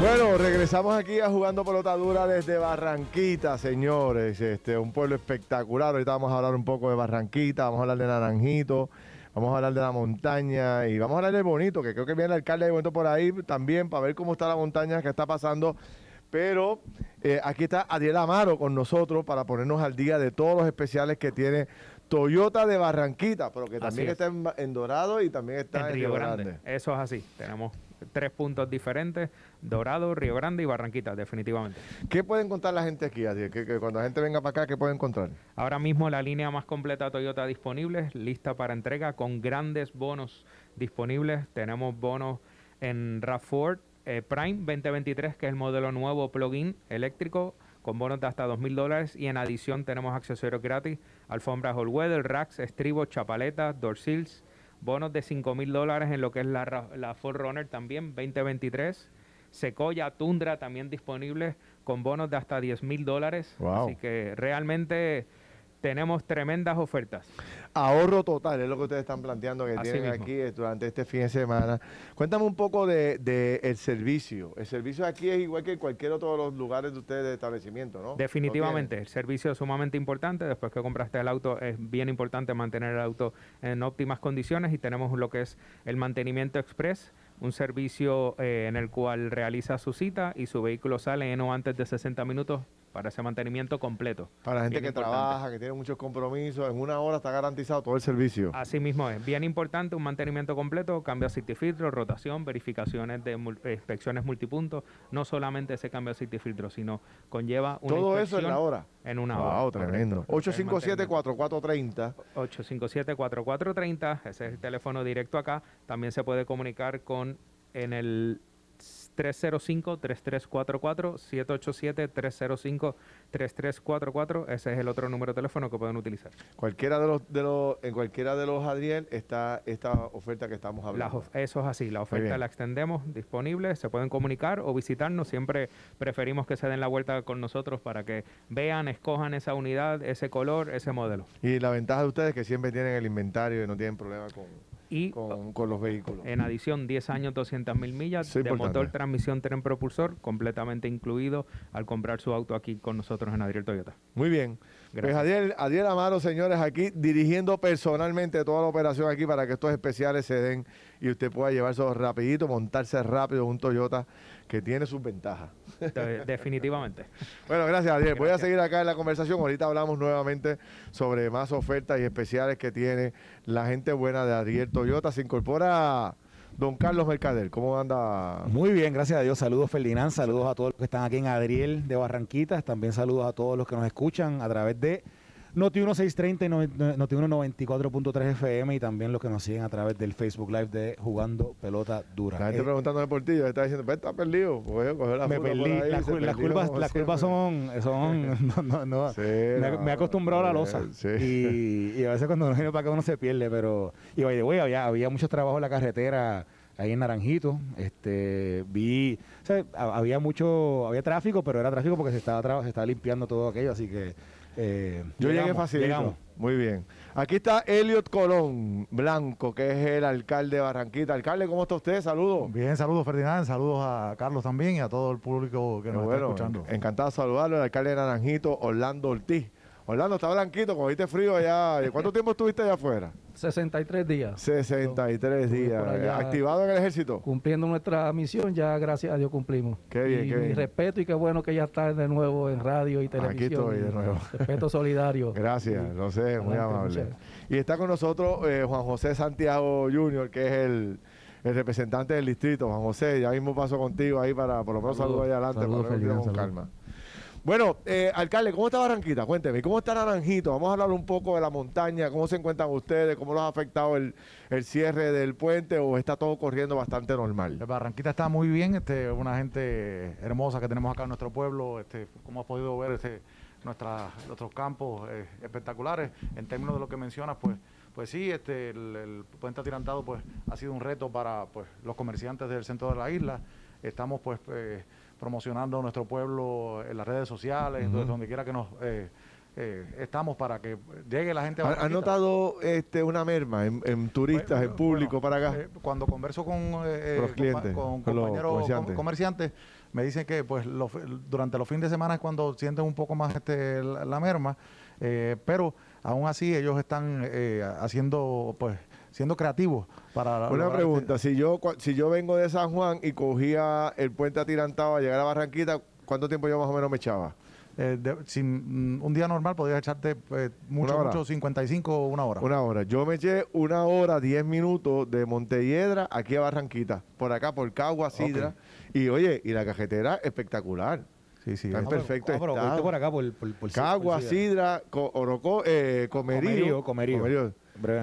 Bueno, regresamos aquí a Jugando Pelota Dura desde Barranquita, señores. Este, un pueblo espectacular. Ahorita vamos a hablar un poco de Barranquita, vamos a hablar de Naranjito, vamos a hablar de la montaña y vamos a hablar del bonito, que creo que viene el alcalde de momento por ahí también para ver cómo está la montaña, qué está pasando. Pero eh, aquí está Adiel Amaro con nosotros para ponernos al día de todos los especiales que tiene Toyota de Barranquita, pero que también está en, Dorado y también está en, Río, Grande. Eso es así. Tenemos tres puntos diferentes, Dorado, Río Grande y Barranquita, definitivamente. ¿Qué puede encontrar la gente aquí, Adiel? Que, cuando la gente venga para acá, ¿qué puede encontrar? Ahora mismo la línea más completa Toyota disponible, lista para entrega, con grandes bonos disponibles. Tenemos bonos en RAV4 eh, Prime 2023, que es el modelo nuevo plug-in eléctrico, con bonos de hasta 2.000 dólares y en adición tenemos accesorios gratis, alfombras all weather, racks, estribos, chapaletas, door seals, bonos de 5.000 dólares en lo que es la, la Runner también 2023. Sequoia Tundra también disponible con bonos de hasta 10 mil dólares. Así que realmente tenemos tremendas ofertas. Ahorro total, es lo que ustedes están planteando que tienen aquí durante este fin de semana. Cuéntame un poco del de, el servicio. El servicio aquí es igual que en cualquier otro de los lugares de ustedes de establecimiento, ¿no? Definitivamente, el servicio es sumamente importante. Después que compraste el auto, es bien importante mantener el auto en óptimas condiciones y tenemos lo que es el mantenimiento express un servicio eh, en el cual realiza su cita y su vehículo sale en o antes de 60 minutos para ese mantenimiento completo. Para la gente que trabaja, que tiene muchos compromisos, en una hora está garantizado todo el servicio. Así mismo es, bien importante, un mantenimiento completo, cambio de filtro, rotación, verificaciones de inspecciones multipuntos, no solamente ese cambio de filtro, sino conlleva una Todo eso en la hora. En una hora. Wow, tremendo. 857-4430. 857-4430, ese es el teléfono directo acá. También se puede comunicar con en el 305-3344, 787-305-3344. Ese es el otro número de teléfono que pueden utilizar. Cualquiera de los, de los, en cualquiera de los, Adriel, está esta oferta que estamos hablando. eso es así, la oferta la extendemos disponible, se pueden comunicar o visitarnos. Siempre preferimos que se den la vuelta con nosotros para que vean, escojan esa unidad, ese color, ese modelo. Y la ventaja de ustedes es que siempre tienen el inventario y no tienen problema con y con, los vehículos. En adición, 10 años, 200 mil millas de motor, transmisión, tren propulsor, completamente incluido al comprar su auto aquí con nosotros en Adriel Toyota. Muy bien. Pues Gracias. Pues Adriel, Amaro, señores, aquí dirigiendo personalmente toda la operación aquí para que estos especiales se den y usted pueda llevarse rapidito, montarse rápido un Toyota que tiene sus ventajas. Definitivamente. bueno, gracias, Adriel. Voy a seguir acá en la conversación. Ahorita hablamos nuevamente sobre más ofertas y especiales que tiene la gente buena de Adriel Toyota. Se incorpora Don Carlos Mercader, ¿cómo anda? Muy bien, gracias a Dios. Saludos Ferdinand, saludos a todos los que están aquí en Adriel de Barranquitas, también saludos a todos los que nos escuchan a través de Noti 1630 y Noti 94.3 FM y también los que nos siguen a través del Facebook Live de Jugando Pelota Dura. La gente eh, preguntando por ti, diciendo, pues está perdido. La me perdí. las, curvas, las curvas son, son no, no, me, he acostumbrado a la losa. Y, y, a veces cuando uno viene para acá uno se pierde, pero y oye, había, había mucho trabajo en la carretera ahí en Naranjito. Este, vi, o sea, había mucho, había tráfico, pero era tráfico porque se estaba, se estaba limpiando todo aquello, así que eh, Yo llegué fácil. Muy bien. Aquí está Elliot Colón Blanco, que es el alcalde de Barranquita. Alcalde, ¿cómo está usted? Saludos. Bien, saludos Ferdinand, saludos a Carlos también y a todo el público que nos está escuchando. Encantado de saludarlo, el alcalde de Naranjito, Orlando Ortiz. Orlando, está blanquito, viste frío allá. ¿Cuánto tiempo estuviste allá afuera? 63 días. 63 días. ¿Activado en el ejército? Cumpliendo nuestra misión, ya gracias a Dios cumplimos. Qué bien, qué bien. Respeto y qué bueno que ya está de nuevo en radio y televisión. Aquí estoy de nuevo. Respeto solidario. Gracias, lo sé, muy amable. Y está con nosotros eh, Juan José Santiago Jr., que es el el representante del distrito, Juan José, ya mismo paso contigo ahí para por lo menos saludar ahí adelante, para con calma. Bueno, eh, alcalde, ¿cómo está Barranquita? Cuénteme, ¿cómo está Naranjito? Vamos a hablar un poco de la montaña, cómo se encuentran ustedes, cómo los ha afectado el, cierre del puente o está todo corriendo bastante normal. Barranquita está muy bien, este, una gente hermosa que tenemos acá en nuestro pueblo, este, como has podido ver, este, nuestros campos eh, espectaculares. En términos de lo que mencionas, pues, pues sí, este, el, puente atirantado pues, ha sido un reto para pues, los comerciantes del centro de la isla. Estamos pues eh, promocionando nuestro pueblo en las redes sociales, donde quiera que nos eh, eh, estamos para que llegue la gente. ¿Ha notado este, una merma en, turistas, en público para acá? cuando converso con, clientes, con compañeros comerciantes. me dicen que pues durante los fines de semana es cuando sienten un poco más este, la, merma, eh, pero aún así ellos están eh, haciendo pues siendo creativos para una pregunta si yo si yo vengo de San Juan y cogía el puente atirantado a llegar a Barranquita cuánto tiempo yo más o menos me echaba eh, sin, mm, un día normal podrías echarte pues, mucho, mucho, 55 o una hora. Una hora. Yo me eché una hora, 10 minutos de Montelledra aquí a Barranquita, por acá, por Cagua, Sidra. Y oye, y la cajetera espectacular. Sí, sí. Está en perfecto pero, por acá, por, por, Cagua, Sidra, Orocó, eh, Comerío. Comerío.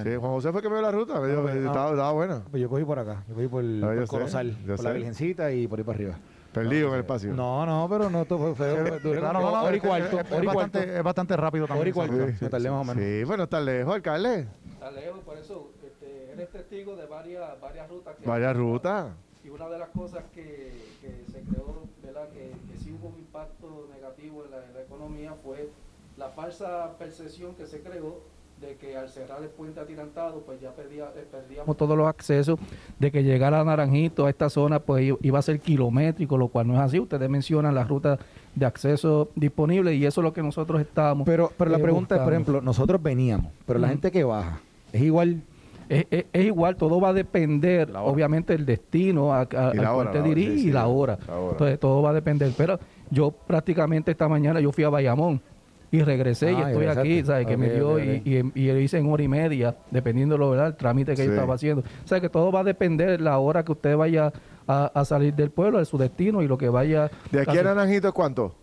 Sí, Juan José fue que me dio la ruta, me estaba, estaba buena. Pues yo cogí por acá, yo cogí por, por Corozal, por la Virgencita y por ahí para arriba. Perdido en el espacio. No, no, pero no fue feo. Claro, no, no, y cuarto. Es, bastante, es bastante rápido también. Hora y cuarto. Sí, tardé más o menos. Sí, bueno, está lejos, alcalde. Está lejos, por eso este, eres testigo de varias, varias rutas. Que varias rutas. Y una de las cosas que, que se creó, ¿verdad? Que, que sí hubo un impacto negativo en la, en la economía fue la falsa percepción que se creó de que al cerrar el puente atirantado, pues ya perdía, eh, perdíamos todos los accesos, de que llegar a Naranjito, a esta zona, pues iba a ser kilométrico, lo cual no es así. Ustedes mencionan las rutas de acceso disponibles y eso es lo que nosotros estábamos. Pero, pero la eh, pregunta es, por ejemplo, nosotros veníamos, pero la gente que baja, ¿es igual? Es, igual, todo va a depender, obviamente, el destino a, a, al cual te dirige y la hora. Entonces, todo va a depender. Pero yo prácticamente esta mañana yo fui a Bayamón y regresé y ah, estoy aquí, ¿sabes? Que me dio y, y, y, hice en hora y media, dependiendo lo ¿verdad? el trámite que yo estaba haciendo. O sea, que todo va a depender de la hora que usted vaya a, salir del pueblo, de su destino y lo que vaya. ¿De aquí a, Naranjito cuánto?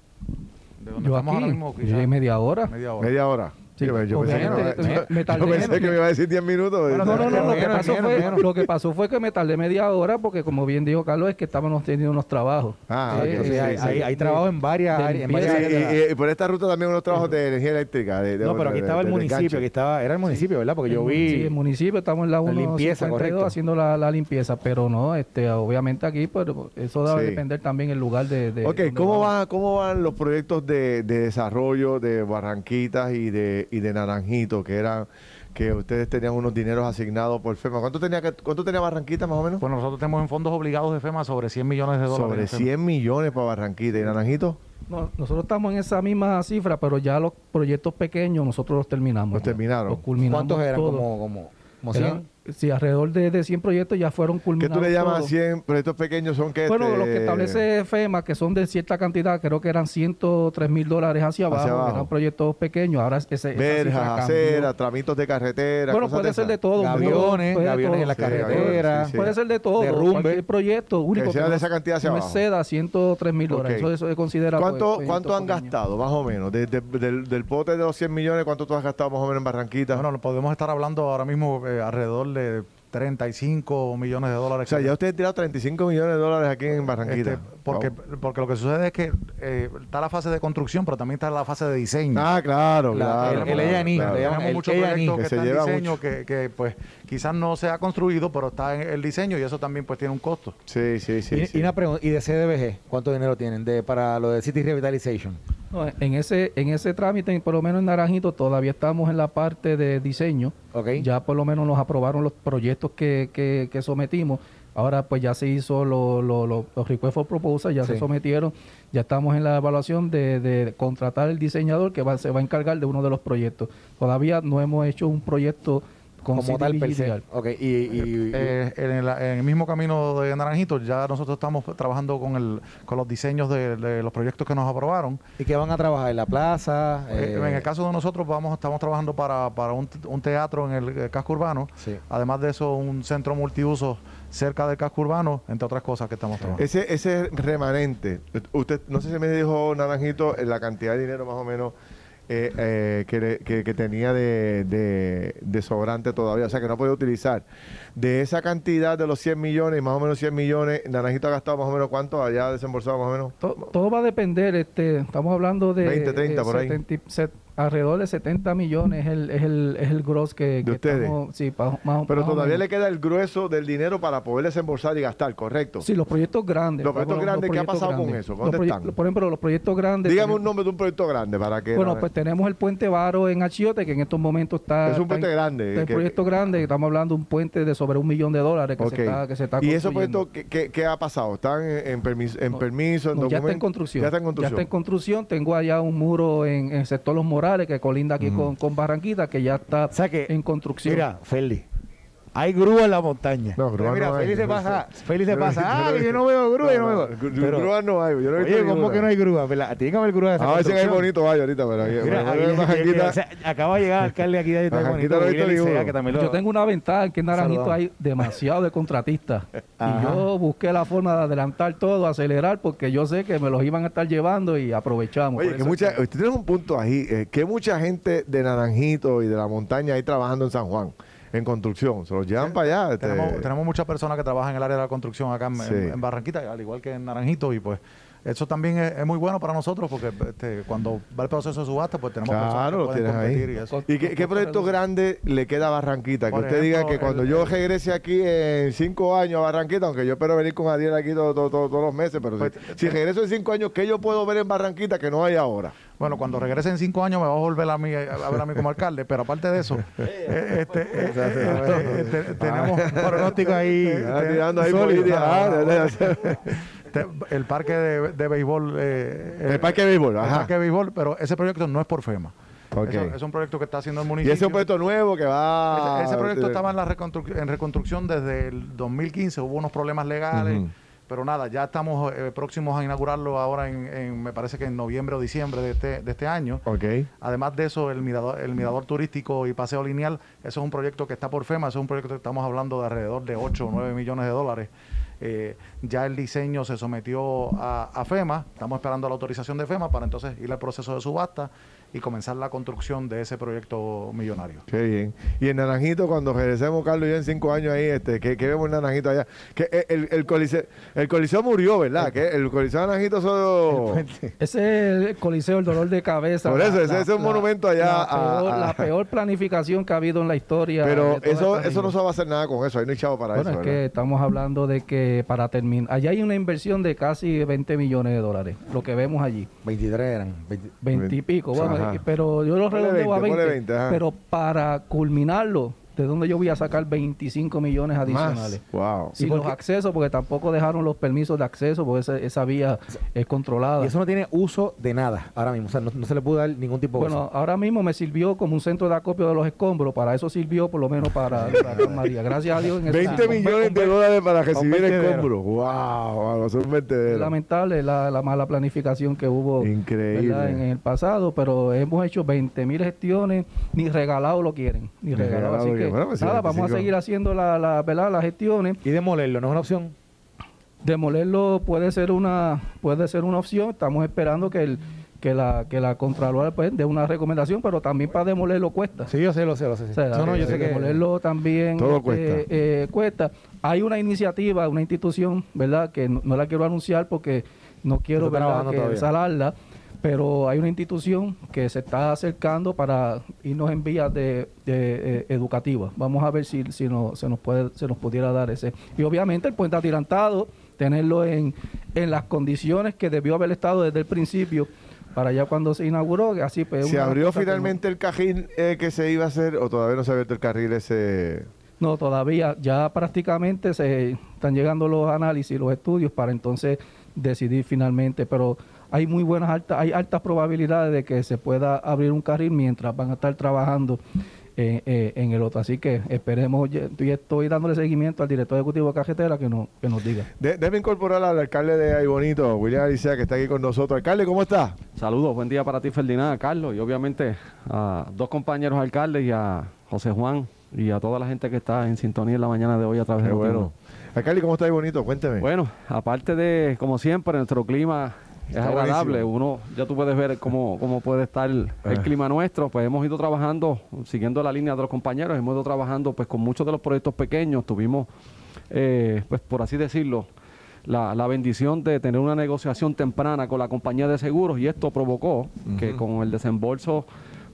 ¿De dónde yo estamos aquí, ahora mismo? Media hora. Media hora. Media hora. Sí, yo, pensé que, me, yo pensé que me iba a decir 10 minutos. no, no, no, lo, que pasó fue, lo que pasó fue que me tardé media hora porque, como bien dijo Carlos, es que estábamos teniendo unos trabajos. Ah, sí, sí, hay, hay, hay trabajo en varias áreas. Y, por esta ruta también unos trabajos de energía eléctrica. De, no, pero aquí estaba el municipio, aquí estaba, era el municipio, ¿verdad? Porque yo vi... Sí, el municipio, estamos en la 1 limpieza, correcto. haciendo la, la, limpieza, pero no, este, obviamente aquí, pues eso debe depender también el lugar de... de ok, ¿cómo, va, ¿cómo van los proyectos de, de desarrollo de Barranquitas y de, y de Naranjito? que era que ustedes tenían unos dineros asignados por FEMA. ¿Cuánto tenía, cuánto tenía Barranquita más o menos? Pues nosotros tenemos en fondos obligados de FEMA sobre 100 millones de dólares. Sobre 100 millones para Barranquita. ¿Y Naranjito? No, nosotros estamos en esa misma cifra, pero ya los proyectos pequeños nosotros los terminamos. Los terminaron. Los culminamos ¿Cuántos eran? Como, como, como 100? Sí, alrededor de, de 100 proyectos ya fueron culminados. ¿Qué tú le llamas 100 proyectos pequeños? Son que Bueno, los que establece FEMA, que son de cierta cantidad, creo que eran 103 mil dólares hacia abajo, eran proyectos pequeños. Ahora ese, Verjas, aceras, tramitos de carretera. Bueno, puede ser de todo. Aviones, aviones en la carretera. puede ser de todo. Derrumbe. proyecto único. Que sea de esa cantidad hacia abajo. Merceda, 103 mil dólares. Eso, eso se considera. ¿Cuánto, pues, ¿cuánto han gastado, más o menos? del, del, pote de los 100 millones, ¿cuánto tú has gastado más o menos en Barranquita? Bueno, podemos estar hablando ahora mismo eh, alrededor de 35 millones de dólares. O sea, ya usted ha tirado 35 millones de dólares aquí en Barranquilla. Este, porque, porque lo que sucede es que eh, está la fase de construcción, pero también está la fase de diseño. Ah, claro, claro. El, el Tenemos muchos proyectos que, está en diseño que, que, pues quizás no se ha construido, pero está en el diseño y eso también pues tiene un costo. Sí, sí, sí. Y, sí. y una pregunta, ¿y de CDBG cuánto dinero tienen de para lo de City Revitalization? en ese en ese trámite, por lo menos en Naranjito, todavía estamos en la parte de diseño. Ya por lo menos nos aprobaron los proyectos que, que, sometimos. Ahora pues ya se hizo los request for proposal, ya se sometieron, ya estamos en la evaluación de, de contratar el diseñador que va, se va a encargar de uno de los proyectos. Todavía no hemos hecho un proyecto como tal Okay. Y, eh, en, el, mismo camino de Naranjito ya nosotros estamos trabajando con el con los diseños de, los proyectos que nos aprobaron. ¿Y qué van a trabajar? ¿En la plaza? Eh, en el caso de nosotros vamos estamos trabajando para, para un, teatro en el, casco urbano. Además de eso, un centro multiuso cerca del casco urbano, entre otras cosas que estamos trabajando. Ese, ese remanente, usted, no sé si me dijo Naranjito la cantidad de dinero más o menos eh, eh, que, que, tenía de, de, sobrante todavía, o sea que no puede utilizar. De esa cantidad de los 100 millones, más o menos 100 millones, Naranjito ha gastado más o menos cuánto, allá desembolsado más o menos. Todo, va a depender, este, estamos hablando de... 20, 30 por ahí. Alrededor de 70 millones es el, es el, es el gross que, ¿De ustedes? sí, Pero todavía le queda el grueso del dinero para poder desembolsar y gastar, ¿correcto? Sí, los proyectos grandes. Los proyectos grandes, ¿qué ha pasado con eso? ¿Dónde están? Por ejemplo, los proyectos grandes. Dígame un nombre de un proyecto grande para que. Bueno, pues tenemos el puente Varo en Achiote, que en estos momentos está. Es un puente grande. Es un proyecto grande, estamos hablando de un puente de sobre un millón de dólares que, se, está, que se está ¿Y esos proyectos qué, qué, ha pasado? ¿Están en, permiso, en, permiso, en ya está en construcción. Ya está en construcción. Ya está en construcción. Tengo allá un muro en, el sector Los Morales que colinda aquí con, con Barranquita, que ya está en construcción. Mira, Feli, hay grúa en la montaña. No, grúa Mira, no Félix se pasa, Félix se pasa, ah, yo no veo grúa, yo no veo. Pero, grúa no hay, yo no Oye, ¿cómo que no hay grúa? Tiene que haber grúa de esa A ver si hay bonito vaya ahorita, pero aquí. Mira, acaba de llegar el alcalde aquí de bonito. Yo tengo una ventaja que en Naranjito hay demasiado de contratistas. Y yo busqué la forma de adelantar todo, acelerar, porque yo sé que me los iban a estar llevando y aprovechamos. Oye, que mucha, usted tiene un punto ahí, eh, que mucha gente de Naranjito y de la montaña ahí trabajando en San Juan en construcción. Se los llevan para allá. Este, tenemos, muchas personas que trabajan en el área de la construcción acá en, Barranquita, al igual que en Naranjito, y pues eso también es, muy bueno para nosotros porque este, cuando va el proceso de subasta, pues tenemos claro, que pueden competir y eso. ¿Y qué, proyecto grande le queda a Barranquita? que usted diga que cuando yo regrese aquí en cinco años a Barranquita, aunque yo espero venir con Adiel aquí todos los meses, pero si, pues, regreso en cinco años, ¿qué yo puedo ver en Barranquita que no hay ahora? Bueno, cuando regrese en cinco años me va a volver a mí a ver a mí como alcalde, pero aparte de eso, eh, este, eh, eh, tenemos pronóstico ahí. tirando ahí el parque de, béisbol. el parque de béisbol, ajá. El parque de béisbol, pero ese proyecto no es por FEMA. Es, un proyecto que está haciendo el municipio. Y ese es un proyecto nuevo que va. Ese, proyecto estaba en, la en reconstrucción desde el 2015. Hubo unos problemas legales. Pero nada, ya estamos eh, próximos a inaugurarlo ahora en, me parece que en noviembre o diciembre de este, de este año. Okay. Además de eso, el mirador, el mirador turístico y paseo lineal, eso es un proyecto que está por FEMA, eso es un proyecto que estamos hablando de alrededor de 8 o 9 millones de dólares. Eh, ya el diseño se sometió a, a, FEMA, estamos esperando la autorización de FEMA para entonces ir al proceso de subasta y comenzar la construcción de ese proyecto millonario. Qué bien. Y en Naranjito, cuando regresemos, Carlos, ya en cinco años ahí, este, ¿qué, vemos en Naranjito allá? Que eh, el, el, coliseo, el coliseo murió, ¿verdad? que el coliseo de Naranjito solo... Ese es el coliseo, el dolor de cabeza. Por eso, ese es un monumento allá. La peor, planificación que ha habido en la historia. Pero eso, eso no se va a hacer nada con eso, ahí no hay chavo para eso. Bueno, es que estamos hablando de que para terminar, allá hay una inversión de casi 20 millones de dólares, lo que vemos allí. 23 eran. 20, y pico, bueno, pero yo lo redondeo a 20. pero para culminarlo, ¿de dónde yo voy a sacar 25 millones adicionales? Wow. Y, los accesos, porque tampoco dejaron los permisos de acceso, porque esa, esa vía es controlada. Y eso no tiene uso de nada ahora mismo, o sea, no, se le puede dar ningún tipo de Bueno, ahora mismo me sirvió como un centro de acopio de los escombros, para eso sirvió por lo menos para, María. Gracias a Dios. 20 millones de dólares para recibir escombros. Wow, eso es Lamentable la, la, mala planificación que hubo Increíble. En, el pasado, pero hemos hecho 20 mil gestiones, ni regalado lo quieren, ni, regalado. Así que pues nada, vamos a seguir haciendo la, la, las gestiones. ¿Y demolerlo no es una opción? Demolerlo puede ser una puede ser una opción. Estamos esperando que el que la que la Contralora pues, dé una recomendación, pero también para demolerlo cuesta. Sí, yo sé, lo sé, lo sé. no, no, yo sé que demolerlo también todo cuesta. Eh, eh, cuesta. Hay una iniciativa, una institución, ¿verdad? Que no, la quiero anunciar porque no quiero ¿verdad? que salarla pero hay una institución que se está acercando para irnos en vías de, eh, educativas. Vamos a ver si, si no, se nos puede se nos pudiera dar ese. Y obviamente el puente atirantado, tenerlo en, en las condiciones que debió haber estado desde el principio para allá cuando se inauguró, así pues, ¿Se abrió finalmente el carril eh, que se iba a hacer o todavía no se ha abierto el carril ese? No, todavía, ya prácticamente se están llegando los análisis, los estudios para entonces decidir finalmente, pero hay muy buenas altas, hay altas probabilidades de que se pueda abrir un carril mientras van a estar trabajando eh, eh, en el otro. Así que esperemos, yo estoy dándole seguimiento al director ejecutivo de Cajetera que, no, que nos diga. debe incorporar al alcalde de Ay Bonito, William Alicia, que está aquí con nosotros. Alcalde, ¿cómo está? Saludos, buen día para ti, Ferdinand, Carlos, y obviamente a dos compañeros alcaldes y a José Juan y a toda la gente que está en sintonía en la mañana de hoy a través de bueno. Alcalde, ¿cómo está Ay Bonito? Cuénteme. Bueno, aparte de, como siempre, nuestro clima es agradable. Uno, ya tú puedes ver cómo, cómo puede estar el, ah. clima nuestro. Pues hemos ido trabajando, siguiendo la línea de los compañeros, hemos ido trabajando pues con muchos de los proyectos pequeños. Tuvimos, eh, pues por así decirlo, la, la, bendición de tener una negociación temprana con la compañía de seguros y esto provocó que con el desembolso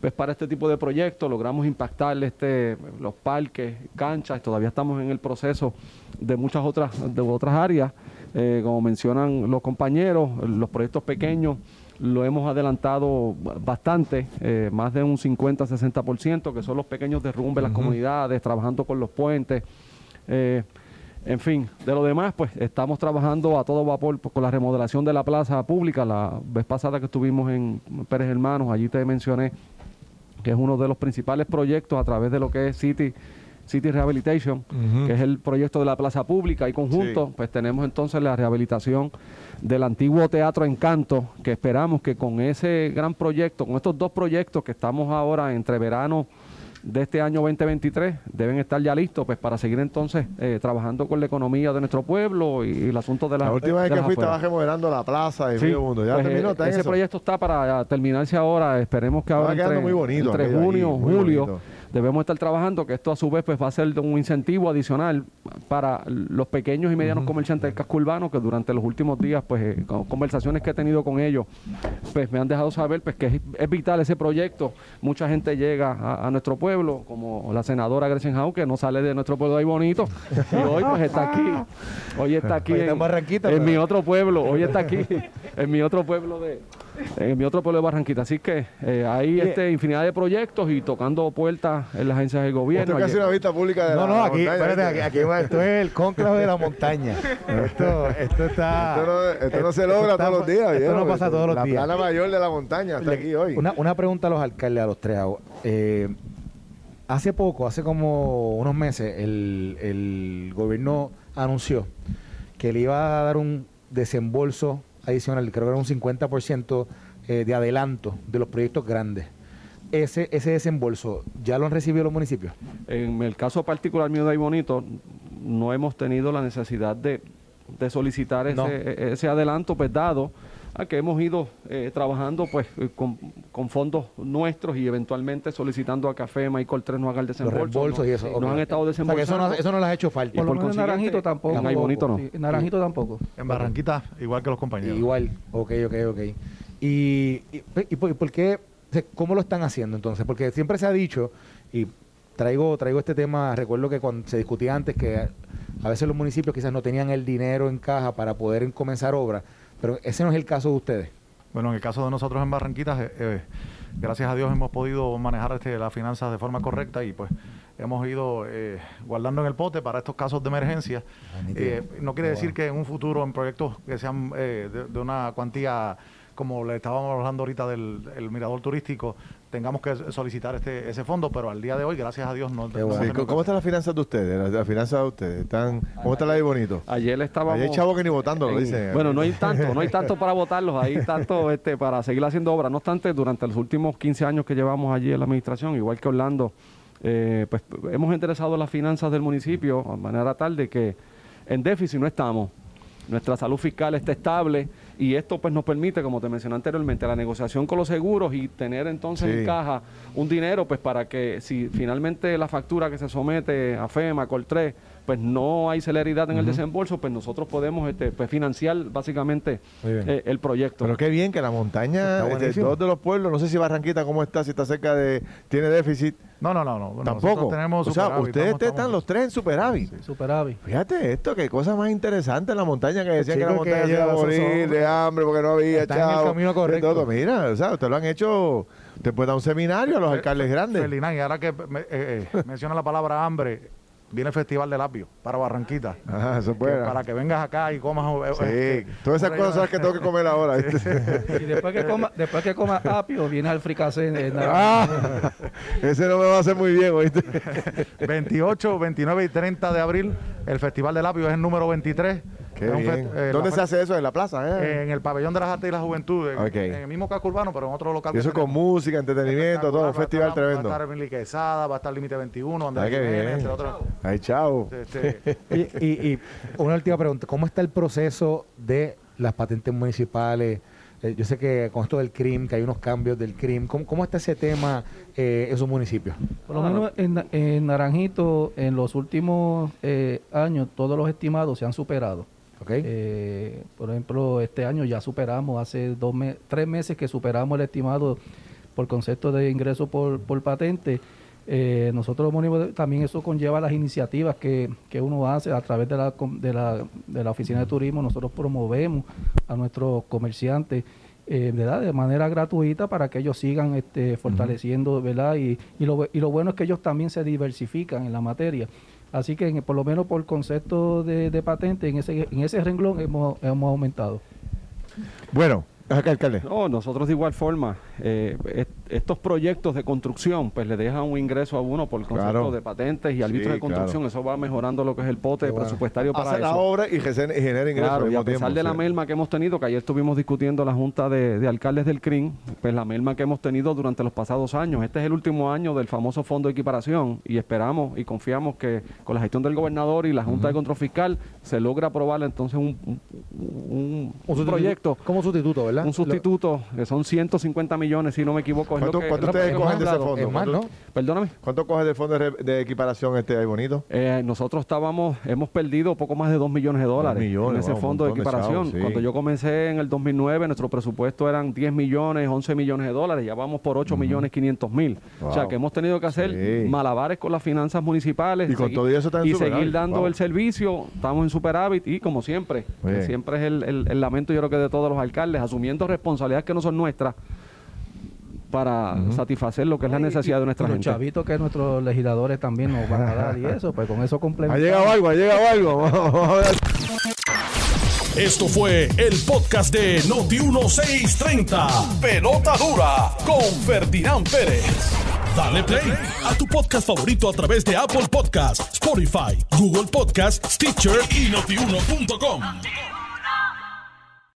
pues para este tipo de proyectos, logramos impactar este, los parques, canchas, todavía estamos en el proceso de muchas otras, de otras áreas, eh, como mencionan los compañeros, los proyectos pequeños lo hemos adelantado bastante, eh, más de un 50-60%, que son los pequeños derrumbes, las comunidades, trabajando con los puentes. Eh, en fin, de lo demás, pues estamos trabajando a todo vapor pues, con la remodelación de la plaza pública. La vez pasada que estuvimos en Pérez Hermanos, allí te mencioné que es uno de los principales proyectos a través de lo que es City City Rehabilitation, que es el proyecto de la plaza pública y conjunto, pues tenemos entonces la rehabilitación del antiguo Teatro Encanto, que esperamos que con ese gran proyecto, con estos dos proyectos que estamos ahora entre verano de este año 2023 deben estar ya listos pues para seguir entonces eh, trabajando con la economía de nuestro pueblo y, el asunto de la La última vez que fui estaba remodelando la plaza y sí, mundo. ¿Ya pues, terminó? Eh, ese proyecto está para terminarse ahora. Esperemos que ahora entre, muy bonito, entre junio, julio debemos estar trabajando, que esto a su vez pues va a ser un incentivo adicional para los pequeños y medianos comerciantes del casco urbano, que durante los últimos días, pues eh, conversaciones que he tenido con ellos, pues me han dejado saber pues que es, vital ese proyecto. Mucha gente llega a, nuestro pueblo, como la senadora Gresenhau, que no sale de nuestro pueblo ahí bonito, y hoy pues está aquí, hoy está aquí en, en mi otro pueblo, hoy está aquí en mi otro pueblo de, en mi otro pueblo de Barranquita. Así que eh, hay este, infinidad de proyectos y tocando puertas en las agencias del gobierno. Esto es casi una vista pública de no, la, No, aquí, aquí, esto es el cónclave de la montaña. Esto, esto está... Esto no, esto no se logra todos los días. Esto no pasa todos los días. La plana mayor de la montaña hasta aquí hoy. Una, una pregunta a los alcaldes, a los tres. Eh, hace poco, hace como unos meses, el, el gobierno anunció que le iba a dar un desembolso adicional, creo que era un 50% eh, de adelanto de los proyectos grandes. Ese, ese desembolso, ¿ya lo han recibido los municipios? En el caso particular mío de Bonito, no hemos tenido la necesidad de, solicitar ese, ese adelanto, pues dado a que hemos ido eh, trabajando pues eh, con, fondos nuestros y eventualmente solicitando a Café Michael 3 no haga el desembolso. y eso. Nos han estado desembolsando. eso, no, les ha hecho falta. Por, lo menos en Naranjito tampoco. En Bonito no. en Naranjito tampoco. En Barranquita, igual que los compañeros. Igual, ok, ok, ok. ¿Y, y, por, qué, cómo lo están haciendo entonces? Porque siempre se ha dicho, y traigo, traigo este tema, recuerdo que cuando se discutía antes que a veces los municipios quizás no tenían el dinero en caja para poder comenzar obras pero ese no es el caso de ustedes. Bueno, en el caso de nosotros en Barranquitas, eh, eh, gracias a Dios hemos podido manejar este, las finanzas de forma correcta y pues hemos ido eh, guardando en el pote para estos casos de emergencia. No quiere decir que en un futuro, en proyectos que sean de, una cuantía como le estábamos hablando ahorita del mirador turístico, tengamos que solicitar este ese fondo, pero al día de hoy, gracias a Dios, no. ¿Cómo están las finanzas de ustedes? Las, finanzas de ustedes, ¿Están, ¿cómo está la de bonito? Ayer estábamos. Ayer hay chavos que ni votando, lo dicen. Bueno, no hay tanto, no hay tanto para votarlos, hay tanto este para seguir haciendo obras. No obstante, durante los últimos 15 años que llevamos allí en la administración, igual que Orlando, eh, pues hemos interesado las finanzas del municipio de manera tal de que en déficit no estamos. Nuestra salud fiscal está estable y esto pues nos permite, como te mencioné anteriormente, la negociación con los seguros y tener entonces en caja un dinero pues para que si finalmente la factura que se somete a FEMA, Coltré, pues no hay celeridad en el desembolso, pues nosotros podemos este, pues, financiar básicamente eh, el proyecto. Pero qué bien que la montaña, de todos de los pueblos, no sé si Barranquita cómo está, si está cerca de, tiene déficit. No, no, no, no. Tampoco. Tenemos o sea, ustedes están los tres en superávit. superávit. Fíjate esto, qué cosa más interesante en la montaña que decían que la montaña se iba a morir de hambre porque no había, chao. camino correcto. Mira, o sea, ustedes lo han hecho, te puede dar un seminario a los alcaldes grandes. y ahora que eh, eh, menciona la palabra hambre, viene el Festival del Apio para Barranquita. Ajá, eso puede. Para que vengas acá y comas. Eh, sí, este, todas esas cosas que tengo que comer ahora. y después que coma, después que coma apio, viene al fricacé. Ah, ese no me va a hacer muy bien, ¿oíste? 28, 29 y 30 de abril, el Festival del Apio es el número 23 eh, ¿Dónde se hace eso? ¿En la plaza? Eh? En el Pabellón de las Artes y la Juventud, en, el mismo casco urbano, pero en otro local. Y eso con música, entretenimiento, todo, un festival tremendo. Va a estar Emily Quesada, va a estar Límite 21, donde Ay, entre otros. Ay, chao. Este, y, y, una última pregunta, ¿cómo está el proceso de las patentes municipales? Eh, yo sé que con esto del CRIM, que hay unos cambios del CRIM, ¿cómo, está ese tema en esos municipios? Por lo menos en, Naranjito, en los últimos años, todos los estimados se han superado. Eh, por ejemplo, este año ya superamos, hace dos tres meses que superamos el estimado por concepto de ingreso por, por patente. Eh, nosotros también eso conlleva las iniciativas que, que, uno hace a través de la, de, la, de la Oficina de Turismo. Nosotros promovemos a nuestros comerciantes eh, ¿verdad? de manera gratuita para que ellos sigan este, fortaleciendo, ¿verdad? Y, y, lo, y lo bueno es que ellos también se diversifican en la materia. Así que por lo menos por concepto de, de patente, en ese, en ese renglón hemos, hemos aumentado. Bueno, alcalde. No, nosotros de igual forma, eh, estos proyectos de construcción, pues le dejan un ingreso a uno por el concepto de patentes y árbitros de construcción. Eso va mejorando lo que es el pote presupuestario para Hace la obra y genera ingresos. y a pesar de la merma que hemos tenido, que ayer estuvimos discutiendo la Junta de, Alcaldes del CRIM, pues la merma que hemos tenido durante los pasados años. Este es el último año del famoso Fondo de Equiparación y esperamos y confiamos que con la gestión del gobernador y la Junta de Control Fiscal se logra aprobar entonces un, un, proyecto. Como sustituto, ¿verdad? Un sustituto, que son 150 millones, si no me equivoco. ¿Cuánto, ustedes cogen de ese fondo? Perdóname. ¿Cuánto coge de fondo de, equiparación este ahí bonito? Eh, nosotros estábamos, hemos perdido poco más de 2 millones de dólares en ese fondo de equiparación. Cuando yo comencé en el 2009, nuestro presupuesto eran 10 millones, 11 millones de dólares. Ya vamos por 8 millones 500 mil. O sea que hemos tenido que hacer malabares con las finanzas municipales. Y con todo eso Y seguir dando el servicio. Estamos en superávit y como siempre, siempre es el, el lamento yo creo que de todos los alcaldes, asumiendo responsabilidades que no son nuestras para satisfacer lo que es la necesidad de nuestra gente. Los chavitos que nuestros legisladores también nos van a dar y eso, pues con eso complementamos. Ha llegado algo, ha llegado algo. Esto fue el podcast de Noti1630. Pelota dura con Ferdinand Pérez. Dale play a tu podcast favorito a través de Apple Podcasts, Spotify, Google Podcasts, Stitcher y notiuno.com.